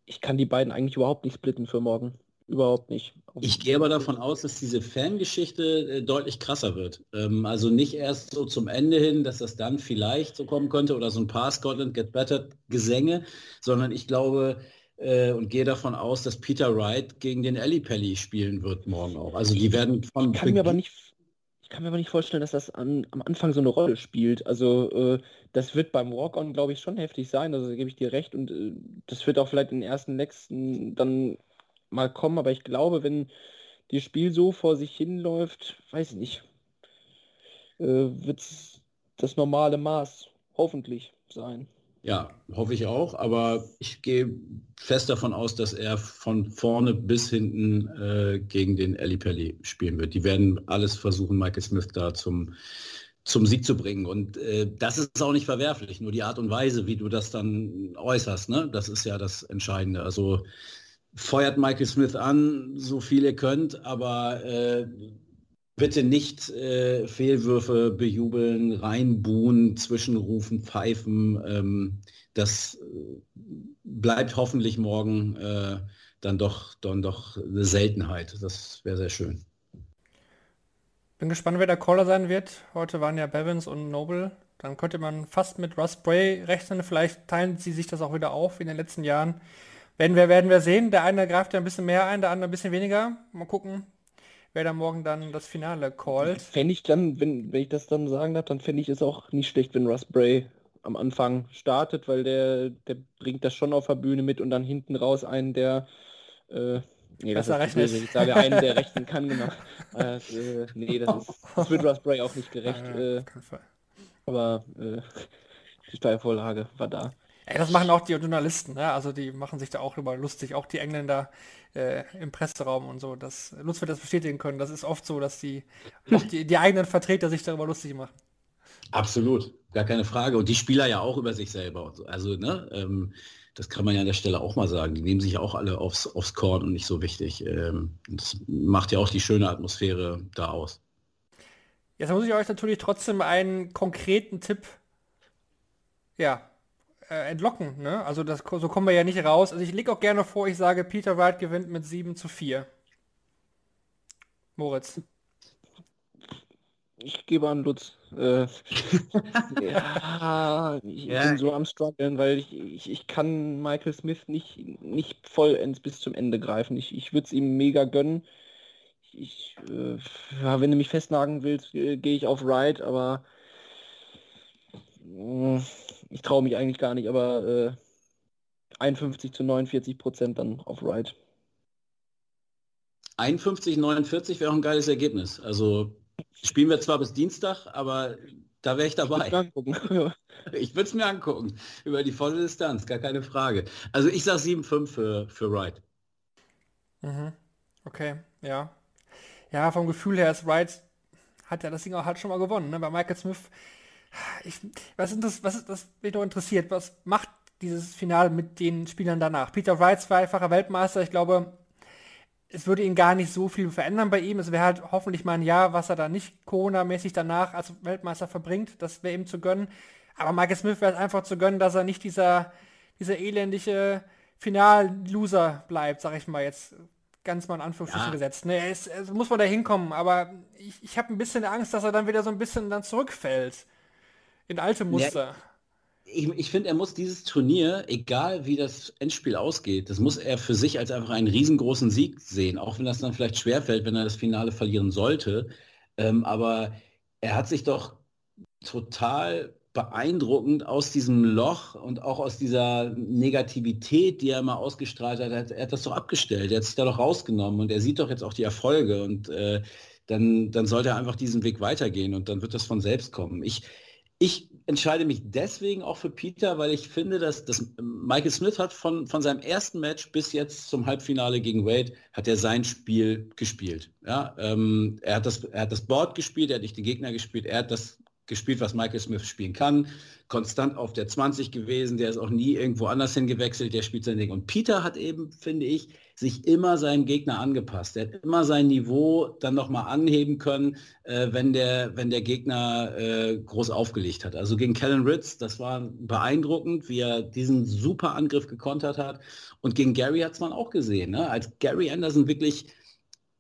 ich kann die beiden eigentlich überhaupt nicht splitten für morgen. Überhaupt nicht. Ich gehe aber davon aus, dass diese Fangeschichte äh, deutlich krasser wird. Ähm, also nicht erst so zum Ende hin, dass das dann vielleicht so kommen könnte oder so ein paar Scotland Get Better Gesänge, sondern ich glaube, äh, und gehe davon aus, dass Peter Wright gegen den Ellie Pelli spielen wird morgen auch. Also die werden von. Ich kann mir aber nicht, ich kann mir aber nicht vorstellen, dass das an, am Anfang so eine Rolle spielt. Also äh, das wird beim Walk-On, glaube ich, schon heftig sein. Also da gebe ich dir recht. Und äh, das wird auch vielleicht in den ersten nächsten dann mal kommen. Aber ich glaube, wenn das Spiel so vor sich hinläuft, weiß ich nicht, äh, wird es das normale Maß hoffentlich sein. Ja, hoffe ich auch, aber ich gehe fest davon aus, dass er von vorne bis hinten äh, gegen den Ali Pelli spielen wird. Die werden alles versuchen, Michael Smith da zum, zum Sieg zu bringen. Und äh, das ist auch nicht verwerflich, nur die Art und Weise, wie du das dann äußerst, ne? das ist ja das Entscheidende. Also feuert Michael Smith an, so viel ihr könnt, aber äh, bitte nicht äh, Fehlwürfe bejubeln, reinbuhen, zwischenrufen, pfeifen. Ähm, das äh, bleibt hoffentlich morgen äh, dann doch dann doch eine Seltenheit. Das wäre sehr schön. Bin gespannt, wer der Caller sein wird. Heute waren ja Bevins und Noble. Dann könnte man fast mit Russ Bray rechnen. Vielleicht teilen sie sich das auch wieder auf wie in den letzten Jahren. Werden wir, werden wir sehen. Der eine greift ja ein bisschen mehr ein, der andere ein bisschen weniger. Mal gucken, wer da morgen dann das Finale callt. Fände ich dann, wenn, wenn ich das dann sagen darf, dann fände ich es auch nicht schlecht, wenn Russ Bray am Anfang startet, weil der, der bringt das schon auf der Bühne mit und dann hinten raus einen, der äh, Nee, das ist rechnet. Ich sage einen, der rechnen kann, genau. Äh, nee, das, ist, das wird Russ Bray auch nicht gerecht. Äh, aber äh, die Steuervorlage war da. Ey, das machen auch die Journalisten, ne? also die machen sich da auch immer lustig, auch die Engländer äh, im Presseraum und so. Das Lutz wird das bestätigen können. Das ist oft so, dass die, die, die eigenen Vertreter sich darüber lustig machen. Absolut, gar keine Frage. Und die Spieler ja auch über sich selber. Also, ne, ähm, das kann man ja an der Stelle auch mal sagen. Die nehmen sich auch alle aufs, aufs Korn und nicht so wichtig. Ähm, das macht ja auch die schöne Atmosphäre da aus. Jetzt muss ich euch natürlich trotzdem einen konkreten Tipp ja, äh, entlocken. Ne? Also das, so kommen wir ja nicht raus. Also ich lege auch gerne vor, ich sage, Peter Wright gewinnt mit 7 zu 4. Moritz. Ich gebe an Lutz. Äh, ja, ich ja. bin so am struggeln, weil ich, ich, ich kann Michael Smith nicht, nicht vollends bis zum Ende greifen. Ich, ich würde es ihm mega gönnen. Ich, äh, wenn du mich festnagen willst, äh, gehe ich auf Ride, aber äh, ich traue mich eigentlich gar nicht, aber 51 zu 49 Prozent dann auf Ride. 51, 49 wäre auch ein geiles Ergebnis. Also spielen wir zwar bis Dienstag, aber da wäre ich dabei. Ich würde es mir angucken. Über die volle Distanz, gar keine Frage. Also ich sage 7-5 für, für Wright. Mhm. Okay, ja. Ja, vom Gefühl her ist Wright, hat ja das Ding auch halt schon mal gewonnen. Ne? Bei Michael Smith, ich, was, ist das, was ist das mich noch interessiert? Was macht dieses Finale mit den Spielern danach? Peter Wright, zweifacher Weltmeister, ich glaube, es würde ihn gar nicht so viel verändern bei ihm. Es wäre halt hoffentlich mal ein Jahr, was er da nicht Corona-mäßig danach als Weltmeister verbringt. Das wäre ihm zu gönnen. Aber Michael Smith wäre es einfach zu gönnen, dass er nicht dieser, dieser elendige Final-Loser bleibt, sag ich mal jetzt ganz mal in Anführungsstrichen ja. gesetzt. Ne, es, es, muss man da hinkommen, aber ich, ich habe ein bisschen Angst, dass er dann wieder so ein bisschen dann zurückfällt in alte Muster. Ja, ich, ich finde, er muss dieses Turnier, egal wie das Endspiel ausgeht, das muss er für sich als einfach einen riesengroßen Sieg sehen, auch wenn das dann vielleicht schwerfällt, wenn er das Finale verlieren sollte. Ähm, aber er hat sich doch total beeindruckend aus diesem Loch und auch aus dieser Negativität, die er immer ausgestrahlt hat, er hat das doch abgestellt, er hat sich da doch rausgenommen und er sieht doch jetzt auch die Erfolge und äh, dann, dann sollte er einfach diesen Weg weitergehen und dann wird das von selbst kommen. Ich, ich entscheide mich deswegen auch für Peter, weil ich finde, dass, dass Michael Smith hat von, von seinem ersten Match bis jetzt zum Halbfinale gegen Wade, hat er sein Spiel gespielt. Ja, ähm, er, hat das, er hat das Board gespielt, er hat nicht den Gegner gespielt, er hat das gespielt, was Michael Smith spielen kann. Konstant auf der 20 gewesen, der ist auch nie irgendwo anders hingewechselt, der spielt sein Ding. Und Peter hat eben, finde ich, sich immer seinem Gegner angepasst. Er hat immer sein Niveau dann nochmal anheben können, äh, wenn, der, wenn der Gegner äh, groß aufgelegt hat. Also gegen Kellen Ritz, das war beeindruckend, wie er diesen super Angriff gekontert hat. Und gegen Gary hat es man auch gesehen. Ne? Als Gary Anderson wirklich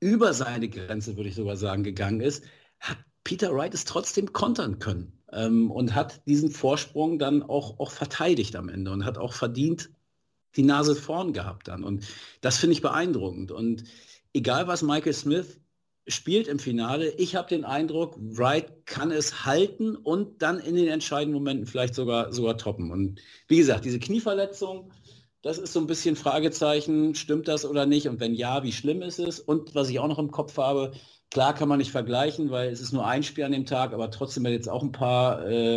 über seine Grenze, würde ich sogar sagen, gegangen ist, hat Peter Wright es trotzdem kontern können ähm, und hat diesen Vorsprung dann auch, auch verteidigt am Ende und hat auch verdient die Nase vorn gehabt dann. Und das finde ich beeindruckend. Und egal was Michael Smith spielt im Finale, ich habe den Eindruck, Wright kann es halten und dann in den entscheidenden Momenten vielleicht sogar, sogar toppen. Und wie gesagt, diese Knieverletzung, das ist so ein bisschen Fragezeichen, stimmt das oder nicht? Und wenn ja, wie schlimm ist es? Und was ich auch noch im Kopf habe, Klar kann man nicht vergleichen, weil es ist nur ein Spiel an dem Tag, aber trotzdem hat jetzt auch ein paar äh,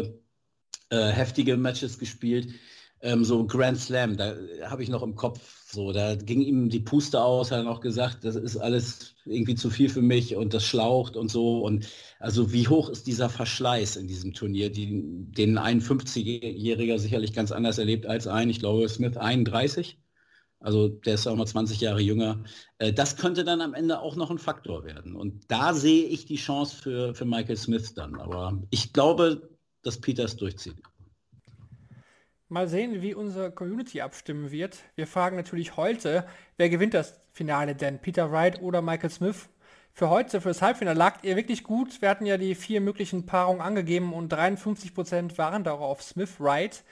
äh, heftige Matches gespielt. Ähm, so Grand Slam, da habe ich noch im Kopf, so, da ging ihm die Puste aus, hat er noch gesagt, das ist alles irgendwie zu viel für mich und das schlaucht und so. Und also wie hoch ist dieser Verschleiß in diesem Turnier, die, den ein 50-Jähriger sicherlich ganz anders erlebt als ein, ich glaube, Smith 31. Also der ist auch mal 20 Jahre jünger. Äh, das könnte dann am Ende auch noch ein Faktor werden. Und da sehe ich die Chance für, für Michael Smith dann. Aber ich glaube, dass Peter es durchzieht. Mal sehen, wie unsere Community abstimmen wird. Wir fragen natürlich heute, wer gewinnt das Finale denn? Peter Wright oder Michael Smith? Für heute, für das Halbfinale, lagt ihr wirklich gut. Wir hatten ja die vier möglichen Paarungen angegeben und 53% waren darauf Smith Wright.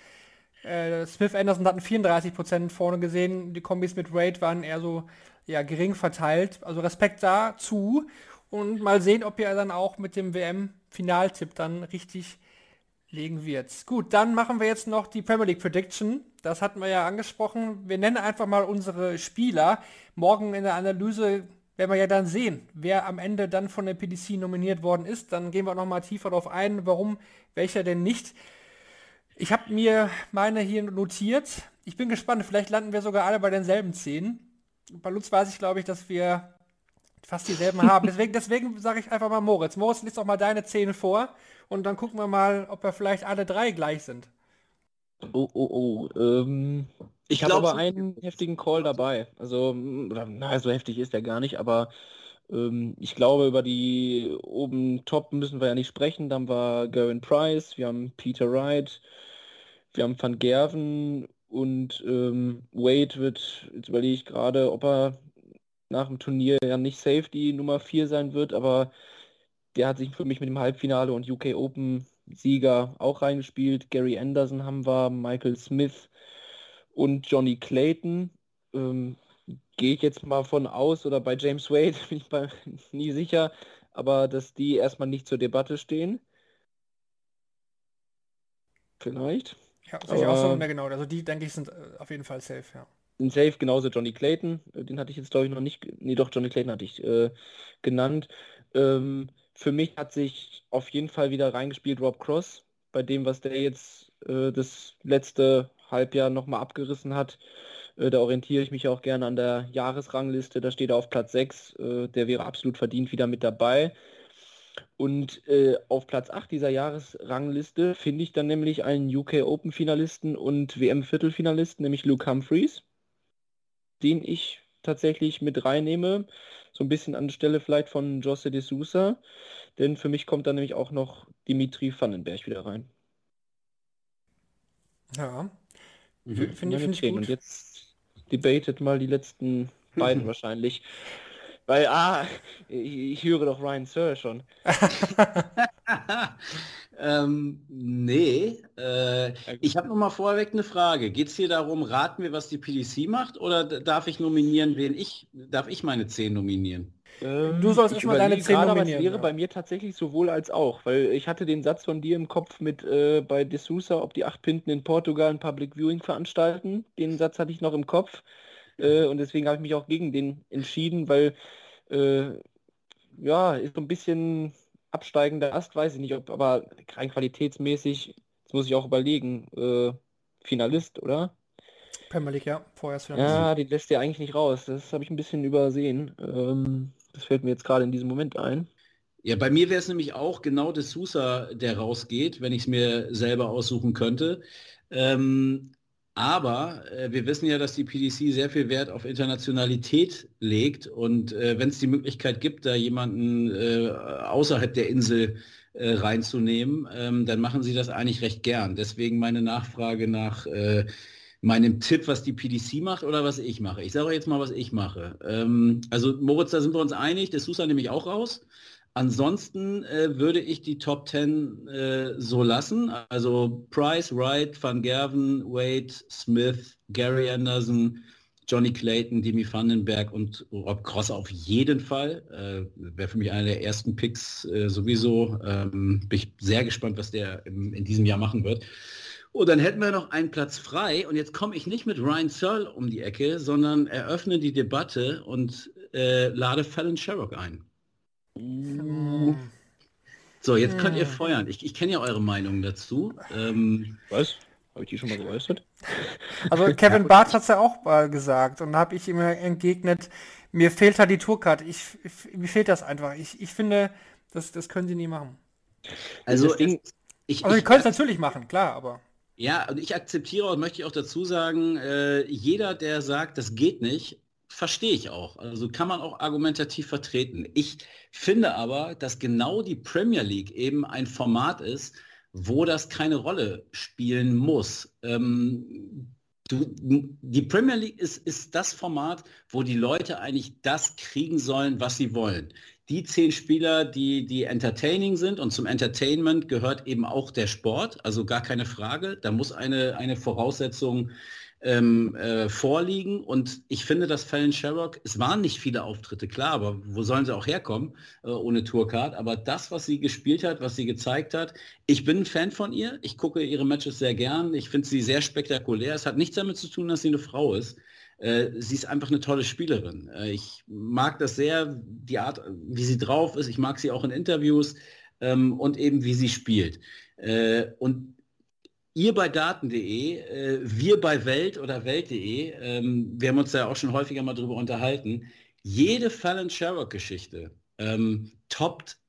Äh, Smith Anderson hatten 34% vorne gesehen. Die Kombis mit Raid waren eher so ja, gering verteilt. Also Respekt dazu. Und mal sehen, ob ihr dann auch mit dem WM-Finaltipp dann richtig legen wird. Gut, dann machen wir jetzt noch die Premier League Prediction. Das hatten wir ja angesprochen. Wir nennen einfach mal unsere Spieler. Morgen in der Analyse werden wir ja dann sehen, wer am Ende dann von der PDC nominiert worden ist. Dann gehen wir noch mal tiefer darauf ein, warum welcher denn nicht. Ich habe mir meine hier notiert. Ich bin gespannt, vielleicht landen wir sogar alle bei denselben Szenen. Bei Lutz weiß ich, glaube ich, dass wir Fast dieselben haben. Deswegen, deswegen sage ich einfach mal Moritz. Moritz, liest doch mal deine Zähne vor und dann gucken wir mal, ob wir vielleicht alle drei gleich sind. Oh, oh, oh. Ähm, ich habe aber einen heftigen Call dabei. Also, oder, na, so heftig ist der gar nicht, aber ähm, ich glaube, über die oben Top müssen wir ja nicht sprechen. Dann war Gavin Price, wir haben Peter Wright, wir haben Van Gerven und ähm, Wade wird, jetzt überlege ich gerade, ob er nach dem Turnier ja nicht safe die Nummer 4 sein wird, aber der hat sich für mich mit dem Halbfinale und UK Open Sieger auch reingespielt. Gary Anderson haben wir, Michael Smith und Johnny Clayton. Ähm, Gehe ich jetzt mal von aus, oder bei James Wade bin ich bei, nie sicher, aber dass die erstmal nicht zur Debatte stehen. Vielleicht. Ja, sehe ich auch so mehr genau. Also die, denke ich, sind äh, auf jeden Fall safe, ja. Safe, genauso Johnny Clayton. Äh, den hatte ich jetzt, glaube ich, noch nicht. Nee, doch, Johnny Clayton hatte ich äh, genannt. Ähm, für mich hat sich auf jeden Fall wieder reingespielt Rob Cross, bei dem, was der jetzt äh, das letzte Halbjahr nochmal abgerissen hat. Äh, da orientiere ich mich auch gerne an der Jahresrangliste. Da steht er auf Platz 6. Äh, der wäre absolut verdient wieder mit dabei. Und äh, auf Platz 8 dieser Jahresrangliste finde ich dann nämlich einen UK Open Finalisten und WM Viertelfinalisten, nämlich Luke Humphreys, den ich tatsächlich mit reinnehme. So ein bisschen an der Stelle vielleicht von Josse de Sousa. Denn für mich kommt dann nämlich auch noch Dimitri Vandenberg wieder rein. Ja. Mhm. Finde find ich gut. Und jetzt debatet mal die letzten beiden wahrscheinlich. Weil, ah, ich, ich höre doch Ryan Sir schon. ähm, nee, äh, ich habe noch mal vorweg eine Frage. Geht es hier darum, raten wir, was die PDC macht oder darf ich nominieren, wen ich, darf ich meine 10 nominieren? Ähm, du sollst erstmal deine 10 nominieren. Aber es wäre ja. bei mir tatsächlich sowohl als auch, weil ich hatte den Satz von dir im Kopf mit äh, bei De Sousa, ob die acht Pinten in Portugal ein Public Viewing veranstalten. Den Satz hatte ich noch im Kopf. Äh, und deswegen habe ich mich auch gegen den entschieden, weil äh, ja, ist so ein bisschen absteigender Ast, weiß ich nicht, ob, aber rein qualitätsmäßig, das muss ich auch überlegen, äh, Finalist, oder? Premier League, ja, vorher ist Finalist. Ja, die lässt ja eigentlich nicht raus. Das habe ich ein bisschen übersehen. Ähm, das fällt mir jetzt gerade in diesem Moment ein. Ja, bei mir wäre es nämlich auch genau der Sousa, der rausgeht, wenn ich es mir selber aussuchen könnte. Ähm, aber äh, wir wissen ja, dass die PDC sehr viel Wert auf Internationalität legt und äh, wenn es die Möglichkeit gibt, da jemanden äh, außerhalb der Insel äh, reinzunehmen, ähm, dann machen sie das eigentlich recht gern. Deswegen meine Nachfrage nach äh, meinem Tipp, was die PDC macht oder was ich mache. Ich sage jetzt mal, was ich mache. Ähm, also Moritz, da sind wir uns einig, der Susa nämlich auch raus. Ansonsten äh, würde ich die Top 10 äh, so lassen. Also Price, Wright, Van Gerven, Wade, Smith, Gary Anderson, Johnny Clayton, Demi Vandenberg und Rob Cross auf jeden Fall. Äh, Wäre für mich einer der ersten Picks äh, sowieso. Ähm, bin ich sehr gespannt, was der im, in diesem Jahr machen wird. Und dann hätten wir noch einen Platz frei. Und jetzt komme ich nicht mit Ryan Searle um die Ecke, sondern eröffne die Debatte und äh, lade Fallon Sherrock ein. So, jetzt könnt ihr feuern. Ich, ich kenne ja eure Meinung dazu. Ähm, Was? Habe ich die schon mal geäußert? Also Kevin Barth hat es ja auch mal gesagt und da habe ich ihm entgegnet, mir fehlt halt die Tourkarte. Ich, ich, mir fehlt das einfach. Ich, ich finde, das, das können sie nie machen. Also, Ding, ich, also sie können es natürlich machen, klar, aber. Ja, und ich akzeptiere und möchte ich auch dazu sagen, äh, jeder, der sagt, das geht nicht, verstehe ich auch. Also kann man auch argumentativ vertreten. Ich finde aber, dass genau die Premier League eben ein Format ist, wo das keine Rolle spielen muss. Ähm, du, die Premier League ist, ist das Format, wo die Leute eigentlich das kriegen sollen, was sie wollen. Die zehn Spieler, die, die entertaining sind und zum Entertainment gehört eben auch der Sport, also gar keine Frage. Da muss eine, eine Voraussetzung ähm, äh, vorliegen. Und ich finde, dass Fallon Sherrock, es waren nicht viele Auftritte, klar, aber wo sollen sie auch herkommen äh, ohne Tourcard? Aber das, was sie gespielt hat, was sie gezeigt hat, ich bin ein Fan von ihr. Ich gucke ihre Matches sehr gern. Ich finde sie sehr spektakulär. Es hat nichts damit zu tun, dass sie eine Frau ist. Äh, sie ist einfach eine tolle Spielerin. Äh, ich mag das sehr, die Art, wie sie drauf ist. Ich mag sie auch in Interviews ähm, und eben wie sie spielt. Äh, und ihr bei daten.de, äh, wir bei Welt oder Welt.de, ähm, wir haben uns ja auch schon häufiger mal darüber unterhalten, jede Fallon Sherrock-Geschichte ähm, toppt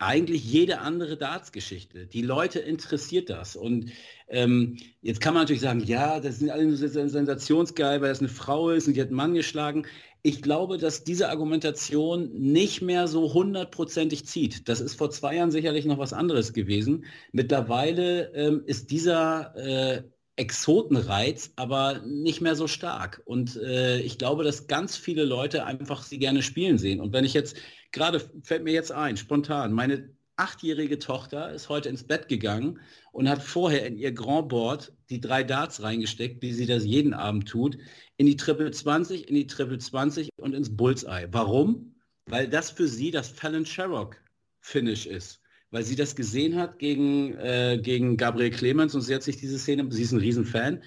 eigentlich jede andere Darts-Geschichte. Die Leute interessiert das. Und ähm, jetzt kann man natürlich sagen, ja, das sind alle nur sensationsgeil, weil das eine Frau ist und die hat einen Mann geschlagen. Ich glaube, dass diese Argumentation nicht mehr so hundertprozentig zieht. Das ist vor zwei Jahren sicherlich noch was anderes gewesen. Mittlerweile ähm, ist dieser äh, Exotenreiz, aber nicht mehr so stark. Und äh, ich glaube, dass ganz viele Leute einfach sie gerne spielen sehen. Und wenn ich jetzt, gerade fällt mir jetzt ein, spontan, meine achtjährige Tochter ist heute ins Bett gegangen und hat vorher in ihr Grand Board die drei Darts reingesteckt, wie sie das jeden Abend tut, in die Triple 20, in die Triple 20 und ins Bullseye. Warum? Weil das für sie das Fallon Sherrock Finish ist weil sie das gesehen hat gegen, äh, gegen Gabriel Clemens und sie hat sich diese Szene, sie ist ein Riesenfan,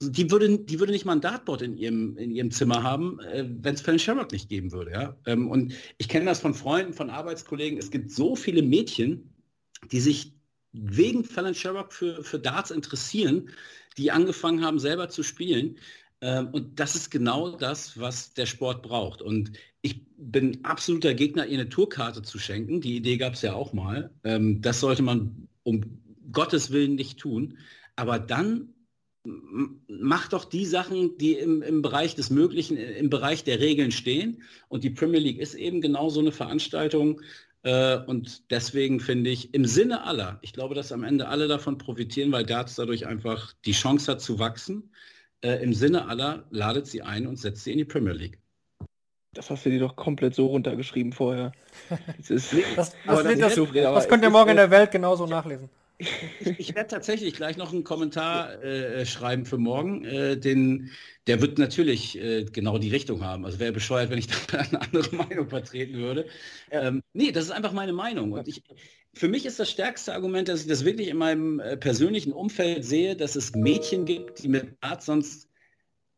die würde, die würde nicht mal ein Dartboard in ihrem, in ihrem Zimmer haben, äh, wenn es Fallon Sherrock nicht geben würde. Ja? Ähm, und ich kenne das von Freunden, von Arbeitskollegen. Es gibt so viele Mädchen, die sich wegen Fallon Sherrock für, für Darts interessieren, die angefangen haben, selber zu spielen. Ähm, und das ist genau das, was der Sport braucht. Und ich bin absoluter Gegner, ihr eine Tourkarte zu schenken. Die Idee gab es ja auch mal. Ähm, das sollte man um Gottes Willen nicht tun. Aber dann macht doch die Sachen, die im, im Bereich des Möglichen, im Bereich der Regeln stehen. Und die Premier League ist eben genau so eine Veranstaltung. Äh, und deswegen finde ich, im Sinne aller, ich glaube, dass am Ende alle davon profitieren, weil Darts dadurch einfach die Chance hat zu wachsen. Äh, Im Sinne aller ladet sie ein und setzt sie in die Premier League. Das hast du dir doch komplett so runtergeschrieben vorher. Das, ist, das, das, das, das, das könnt ihr morgen in der Welt genauso nachlesen. Ich, ich werde tatsächlich gleich noch einen Kommentar äh, schreiben für morgen. Äh, den, der wird natürlich äh, genau die Richtung haben. Also wäre bescheuert, wenn ich da eine andere Meinung vertreten würde. Ähm, nee, das ist einfach meine Meinung. Und ich, für mich ist das stärkste Argument, dass ich das wirklich in meinem äh, persönlichen Umfeld sehe, dass es Mädchen gibt, die mit Art sonst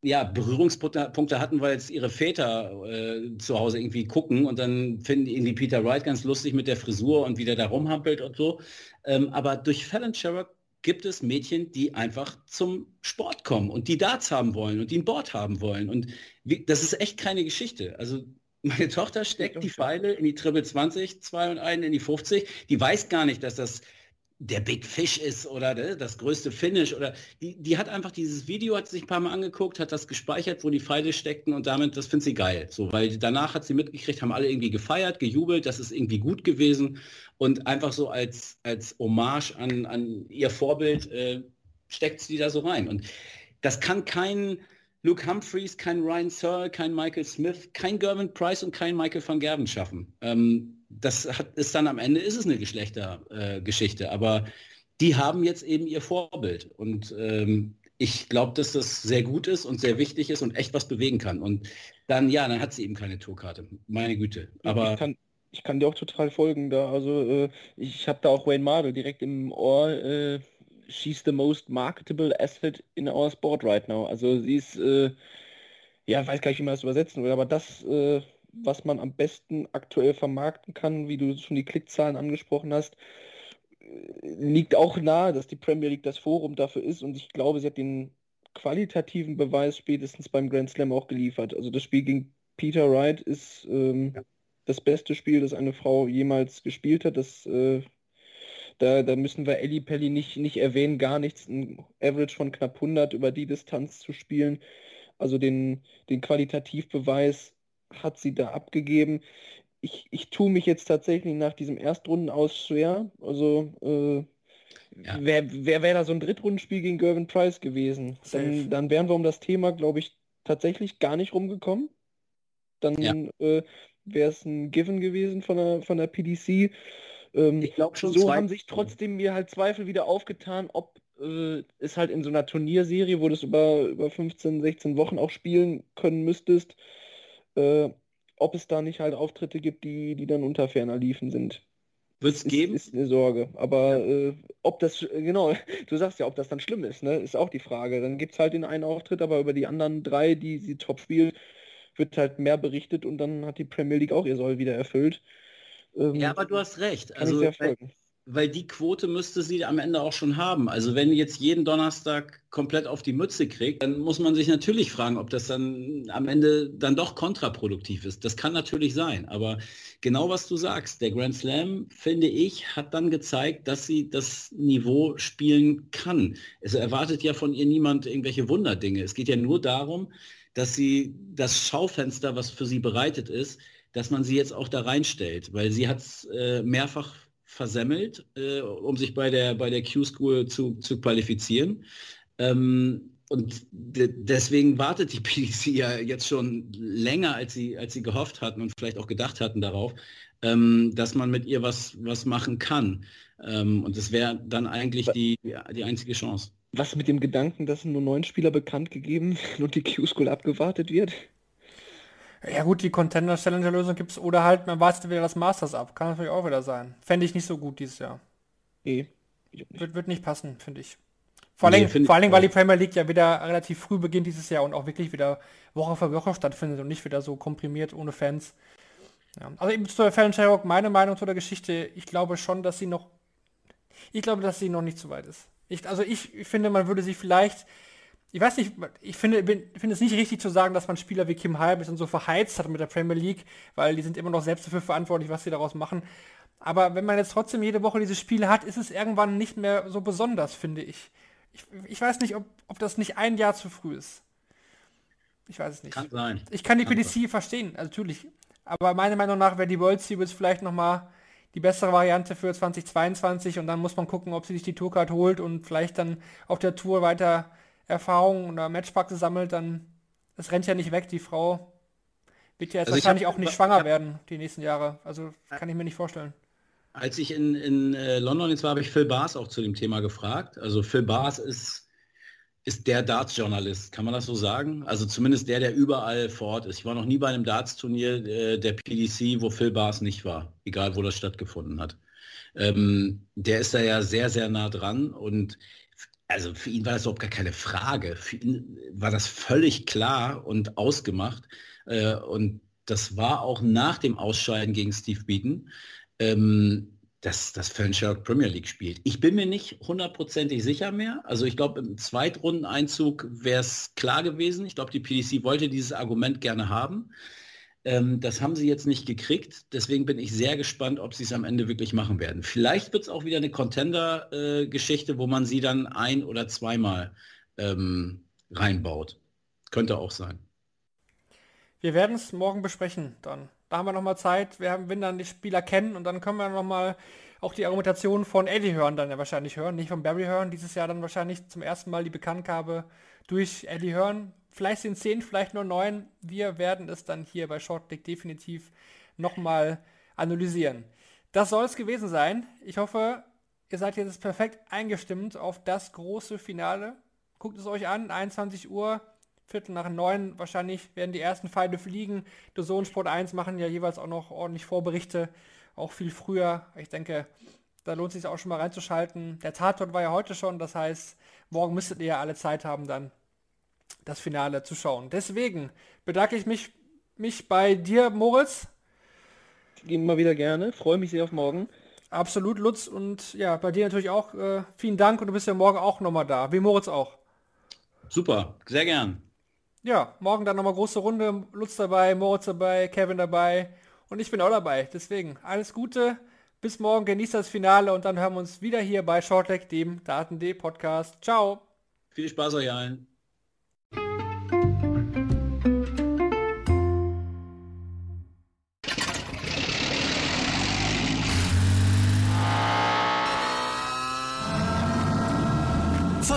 ja, Berührungspunkte hatten, weil jetzt ihre Väter äh, zu Hause irgendwie gucken und dann finden die irgendwie Peter Wright ganz lustig mit der Frisur und wie der da rumhampelt und so. Ähm, aber durch Fallon Sherrock gibt es Mädchen, die einfach zum Sport kommen und die Darts haben wollen und die ein Board haben wollen. Und wie, das ist echt keine Geschichte. Also meine Tochter steckt die Pfeile in die Triple 20, 2 und 1 in die 50. Die weiß gar nicht, dass das der Big Fish ist oder ne, das größte Finish oder die, die hat einfach dieses Video, hat sich ein paar Mal angeguckt, hat das gespeichert, wo die Pfeile steckten und damit, das findet sie geil. So, weil danach hat sie mitgekriegt, haben alle irgendwie gefeiert, gejubelt, das ist irgendwie gut gewesen und einfach so als, als Hommage an, an ihr Vorbild äh, steckt sie da so rein. Und das kann kein Luke Humphreys, kein Ryan Searle, kein Michael Smith, kein Gervin Price und kein Michael van Gerven schaffen. Ähm, das hat, ist dann am Ende ist es eine Geschlechtergeschichte, äh, aber die haben jetzt eben ihr Vorbild und ähm, ich glaube, dass das sehr gut ist und sehr wichtig ist und echt was bewegen kann. Und dann, ja, dann hat sie eben keine Tourkarte. Meine Güte. Aber ich kann, ich kann dir auch total folgen da. Also äh, ich habe da auch Wayne Mardell direkt im Ohr. Äh, she's the most marketable asset in our sport right now. Also sie ist, äh, ja, weiß gar nicht, wie man das übersetzen will, aber das, äh, was man am besten aktuell vermarkten kann, wie du schon die Klickzahlen angesprochen hast, liegt auch nahe, dass die Premier League das Forum dafür ist und ich glaube, sie hat den qualitativen Beweis spätestens beim Grand Slam auch geliefert. Also das Spiel gegen Peter Wright ist ähm, ja. das beste Spiel, das eine Frau jemals gespielt hat. Das, äh, da, da müssen wir Ellie Pelli nicht, nicht erwähnen, gar nichts. Ein Average von knapp 100 über die Distanz zu spielen. Also den, den Qualitativbeweis hat sie da abgegeben. Ich, ich tue mich jetzt tatsächlich nach diesem Erstrunden aus schwer. Also äh, ja. wer wäre wär da so ein Drittrundenspiel gegen Gervin Price gewesen? Dann, dann wären wir um das Thema, glaube ich, tatsächlich gar nicht rumgekommen. Dann ja. äh, wäre es ein Given gewesen von der, von der PDC. Ähm, ich glaube schon. So haben sich trotzdem mir halt Zweifel wieder aufgetan, ob äh, es halt in so einer Turnierserie, wo du es über, über 15, 16 Wochen auch spielen können müsstest, äh, ob es da nicht halt Auftritte gibt, die, die dann unter ferner liefen sind. Wird es geben? Ist eine Sorge. Aber ja. äh, ob das, genau, du sagst ja, ob das dann schlimm ist, ne? Ist auch die Frage. Dann gibt es halt den einen Auftritt, aber über die anderen drei, die sie top spielen, wird halt mehr berichtet und dann hat die Premier League auch ihr Soll wieder erfüllt. Ähm, ja, aber du hast recht. Also, weil die Quote müsste sie am Ende auch schon haben. Also wenn jetzt jeden Donnerstag komplett auf die Mütze kriegt, dann muss man sich natürlich fragen, ob das dann am Ende dann doch kontraproduktiv ist. Das kann natürlich sein, aber genau was du sagst, der Grand Slam, finde ich, hat dann gezeigt, dass sie das Niveau spielen kann. Es erwartet ja von ihr niemand irgendwelche Wunderdinge. Es geht ja nur darum, dass sie das Schaufenster, was für sie bereitet ist, dass man sie jetzt auch da reinstellt, weil sie hat es äh, mehrfach versemmelt, äh, um sich bei der, bei der Q-School zu, zu qualifizieren. Ähm, und de deswegen wartet die PDC ja jetzt schon länger, als sie, als sie gehofft hatten und vielleicht auch gedacht hatten darauf, ähm, dass man mit ihr was, was machen kann. Ähm, und das wäre dann eigentlich die, die einzige Chance. Was mit dem Gedanken, dass nur neun Spieler bekannt gegeben und die Q-School abgewartet wird? Ja gut, die Contender-Challenger-Lösung gibt es oder halt, man wartet wieder das Masters ab. Kann natürlich auch wieder sein. Fände ich nicht so gut dieses Jahr. Nee. Wird, wird nicht passen, finde ich. Vor allem, nee, vor allem weil die Premier League ja wieder relativ früh beginnt dieses Jahr und auch wirklich wieder Woche für Woche stattfindet und nicht wieder so komprimiert ohne Fans. Ja. Also eben zu der Fallon Sherrock, meine Meinung zu der Geschichte, ich glaube schon, dass sie noch, ich glaube, dass sie noch nicht so weit ist. Ich, also ich, ich finde, man würde sie vielleicht ich weiß nicht, ich finde, bin, finde es nicht richtig zu sagen, dass man Spieler wie Kim Halbis und so verheizt hat mit der Premier League, weil die sind immer noch selbst dafür verantwortlich, was sie daraus machen. Aber wenn man jetzt trotzdem jede Woche diese Spiele hat, ist es irgendwann nicht mehr so besonders, finde ich. Ich, ich weiß nicht, ob, ob das nicht ein Jahr zu früh ist. Ich weiß es nicht. Kann sein. Ich kann die kann PDC sein. verstehen, also natürlich. Aber meiner Meinung nach wäre die World Series vielleicht nochmal die bessere Variante für 2022 und dann muss man gucken, ob sie sich die Tourcard holt und vielleicht dann auf der Tour weiter Erfahrung oder Matchpraxis sammelt, dann es rennt ja nicht weg. Die Frau wird ja jetzt also wahrscheinlich hab, auch nicht schwanger hab, werden die nächsten Jahre. Also kann ich mir nicht vorstellen. Als ich in, in äh, London jetzt war, habe ich Phil Bars auch zu dem Thema gefragt. Also Phil Bars ist, ist der Darts-Journalist, kann man das so sagen? Also zumindest der, der überall vor Ort ist. Ich war noch nie bei einem Darts-Turnier äh, der PDC, wo Phil Bars nicht war, egal wo das stattgefunden hat. Ähm, der ist da ja sehr, sehr nah dran und also für ihn war das überhaupt gar keine Frage. Für ihn war das völlig klar und ausgemacht. Äh, und das war auch nach dem Ausscheiden gegen Steve Beaton, ähm, dass das Sherlock Premier League spielt. Ich bin mir nicht hundertprozentig sicher mehr. Also ich glaube, im Zweitrundeneinzug wäre es klar gewesen. Ich glaube, die PDC wollte dieses Argument gerne haben. Ähm, das haben sie jetzt nicht gekriegt. Deswegen bin ich sehr gespannt, ob sie es am Ende wirklich machen werden. Vielleicht wird es auch wieder eine Contender-Geschichte, wo man sie dann ein- oder zweimal ähm, reinbaut. Könnte auch sein. Wir werden es morgen besprechen dann. Da haben wir nochmal Zeit. Wir werden dann die Spieler kennen und dann können wir nochmal auch die Argumentation von Eddie hören, dann ja wahrscheinlich hören, nicht von Barry hören. Dieses Jahr dann wahrscheinlich zum ersten Mal die Bekanntgabe durch Eddie hören. Vielleicht sind zehn, vielleicht nur neun. Wir werden es dann hier bei Shortclick definitiv nochmal analysieren. Das soll es gewesen sein. Ich hoffe, ihr seid jetzt perfekt eingestimmt auf das große Finale. Guckt es euch an, 21 Uhr, Viertel nach neun. Wahrscheinlich werden die ersten Pfeile fliegen. The Zone Sport 1 machen ja jeweils auch noch ordentlich Vorberichte, auch viel früher. Ich denke, da lohnt es sich auch schon mal reinzuschalten. Der Tatort war ja heute schon, das heißt, morgen müsstet ihr ja alle Zeit haben, dann das Finale zu schauen. Deswegen bedanke ich mich, mich bei dir, Moritz. Immer wieder gerne. Freue mich sehr auf morgen. Absolut, Lutz. Und ja, bei dir natürlich auch äh, vielen Dank und du bist ja morgen auch nochmal da, wie Moritz auch. Super, sehr gern. Ja, morgen dann nochmal große Runde. Lutz dabei, Moritz dabei, Kevin dabei und ich bin auch dabei. Deswegen alles Gute, bis morgen, genießt das Finale und dann hören wir uns wieder hier bei Shortleg, dem Daten.de Podcast. Ciao. Viel Spaß euch allen.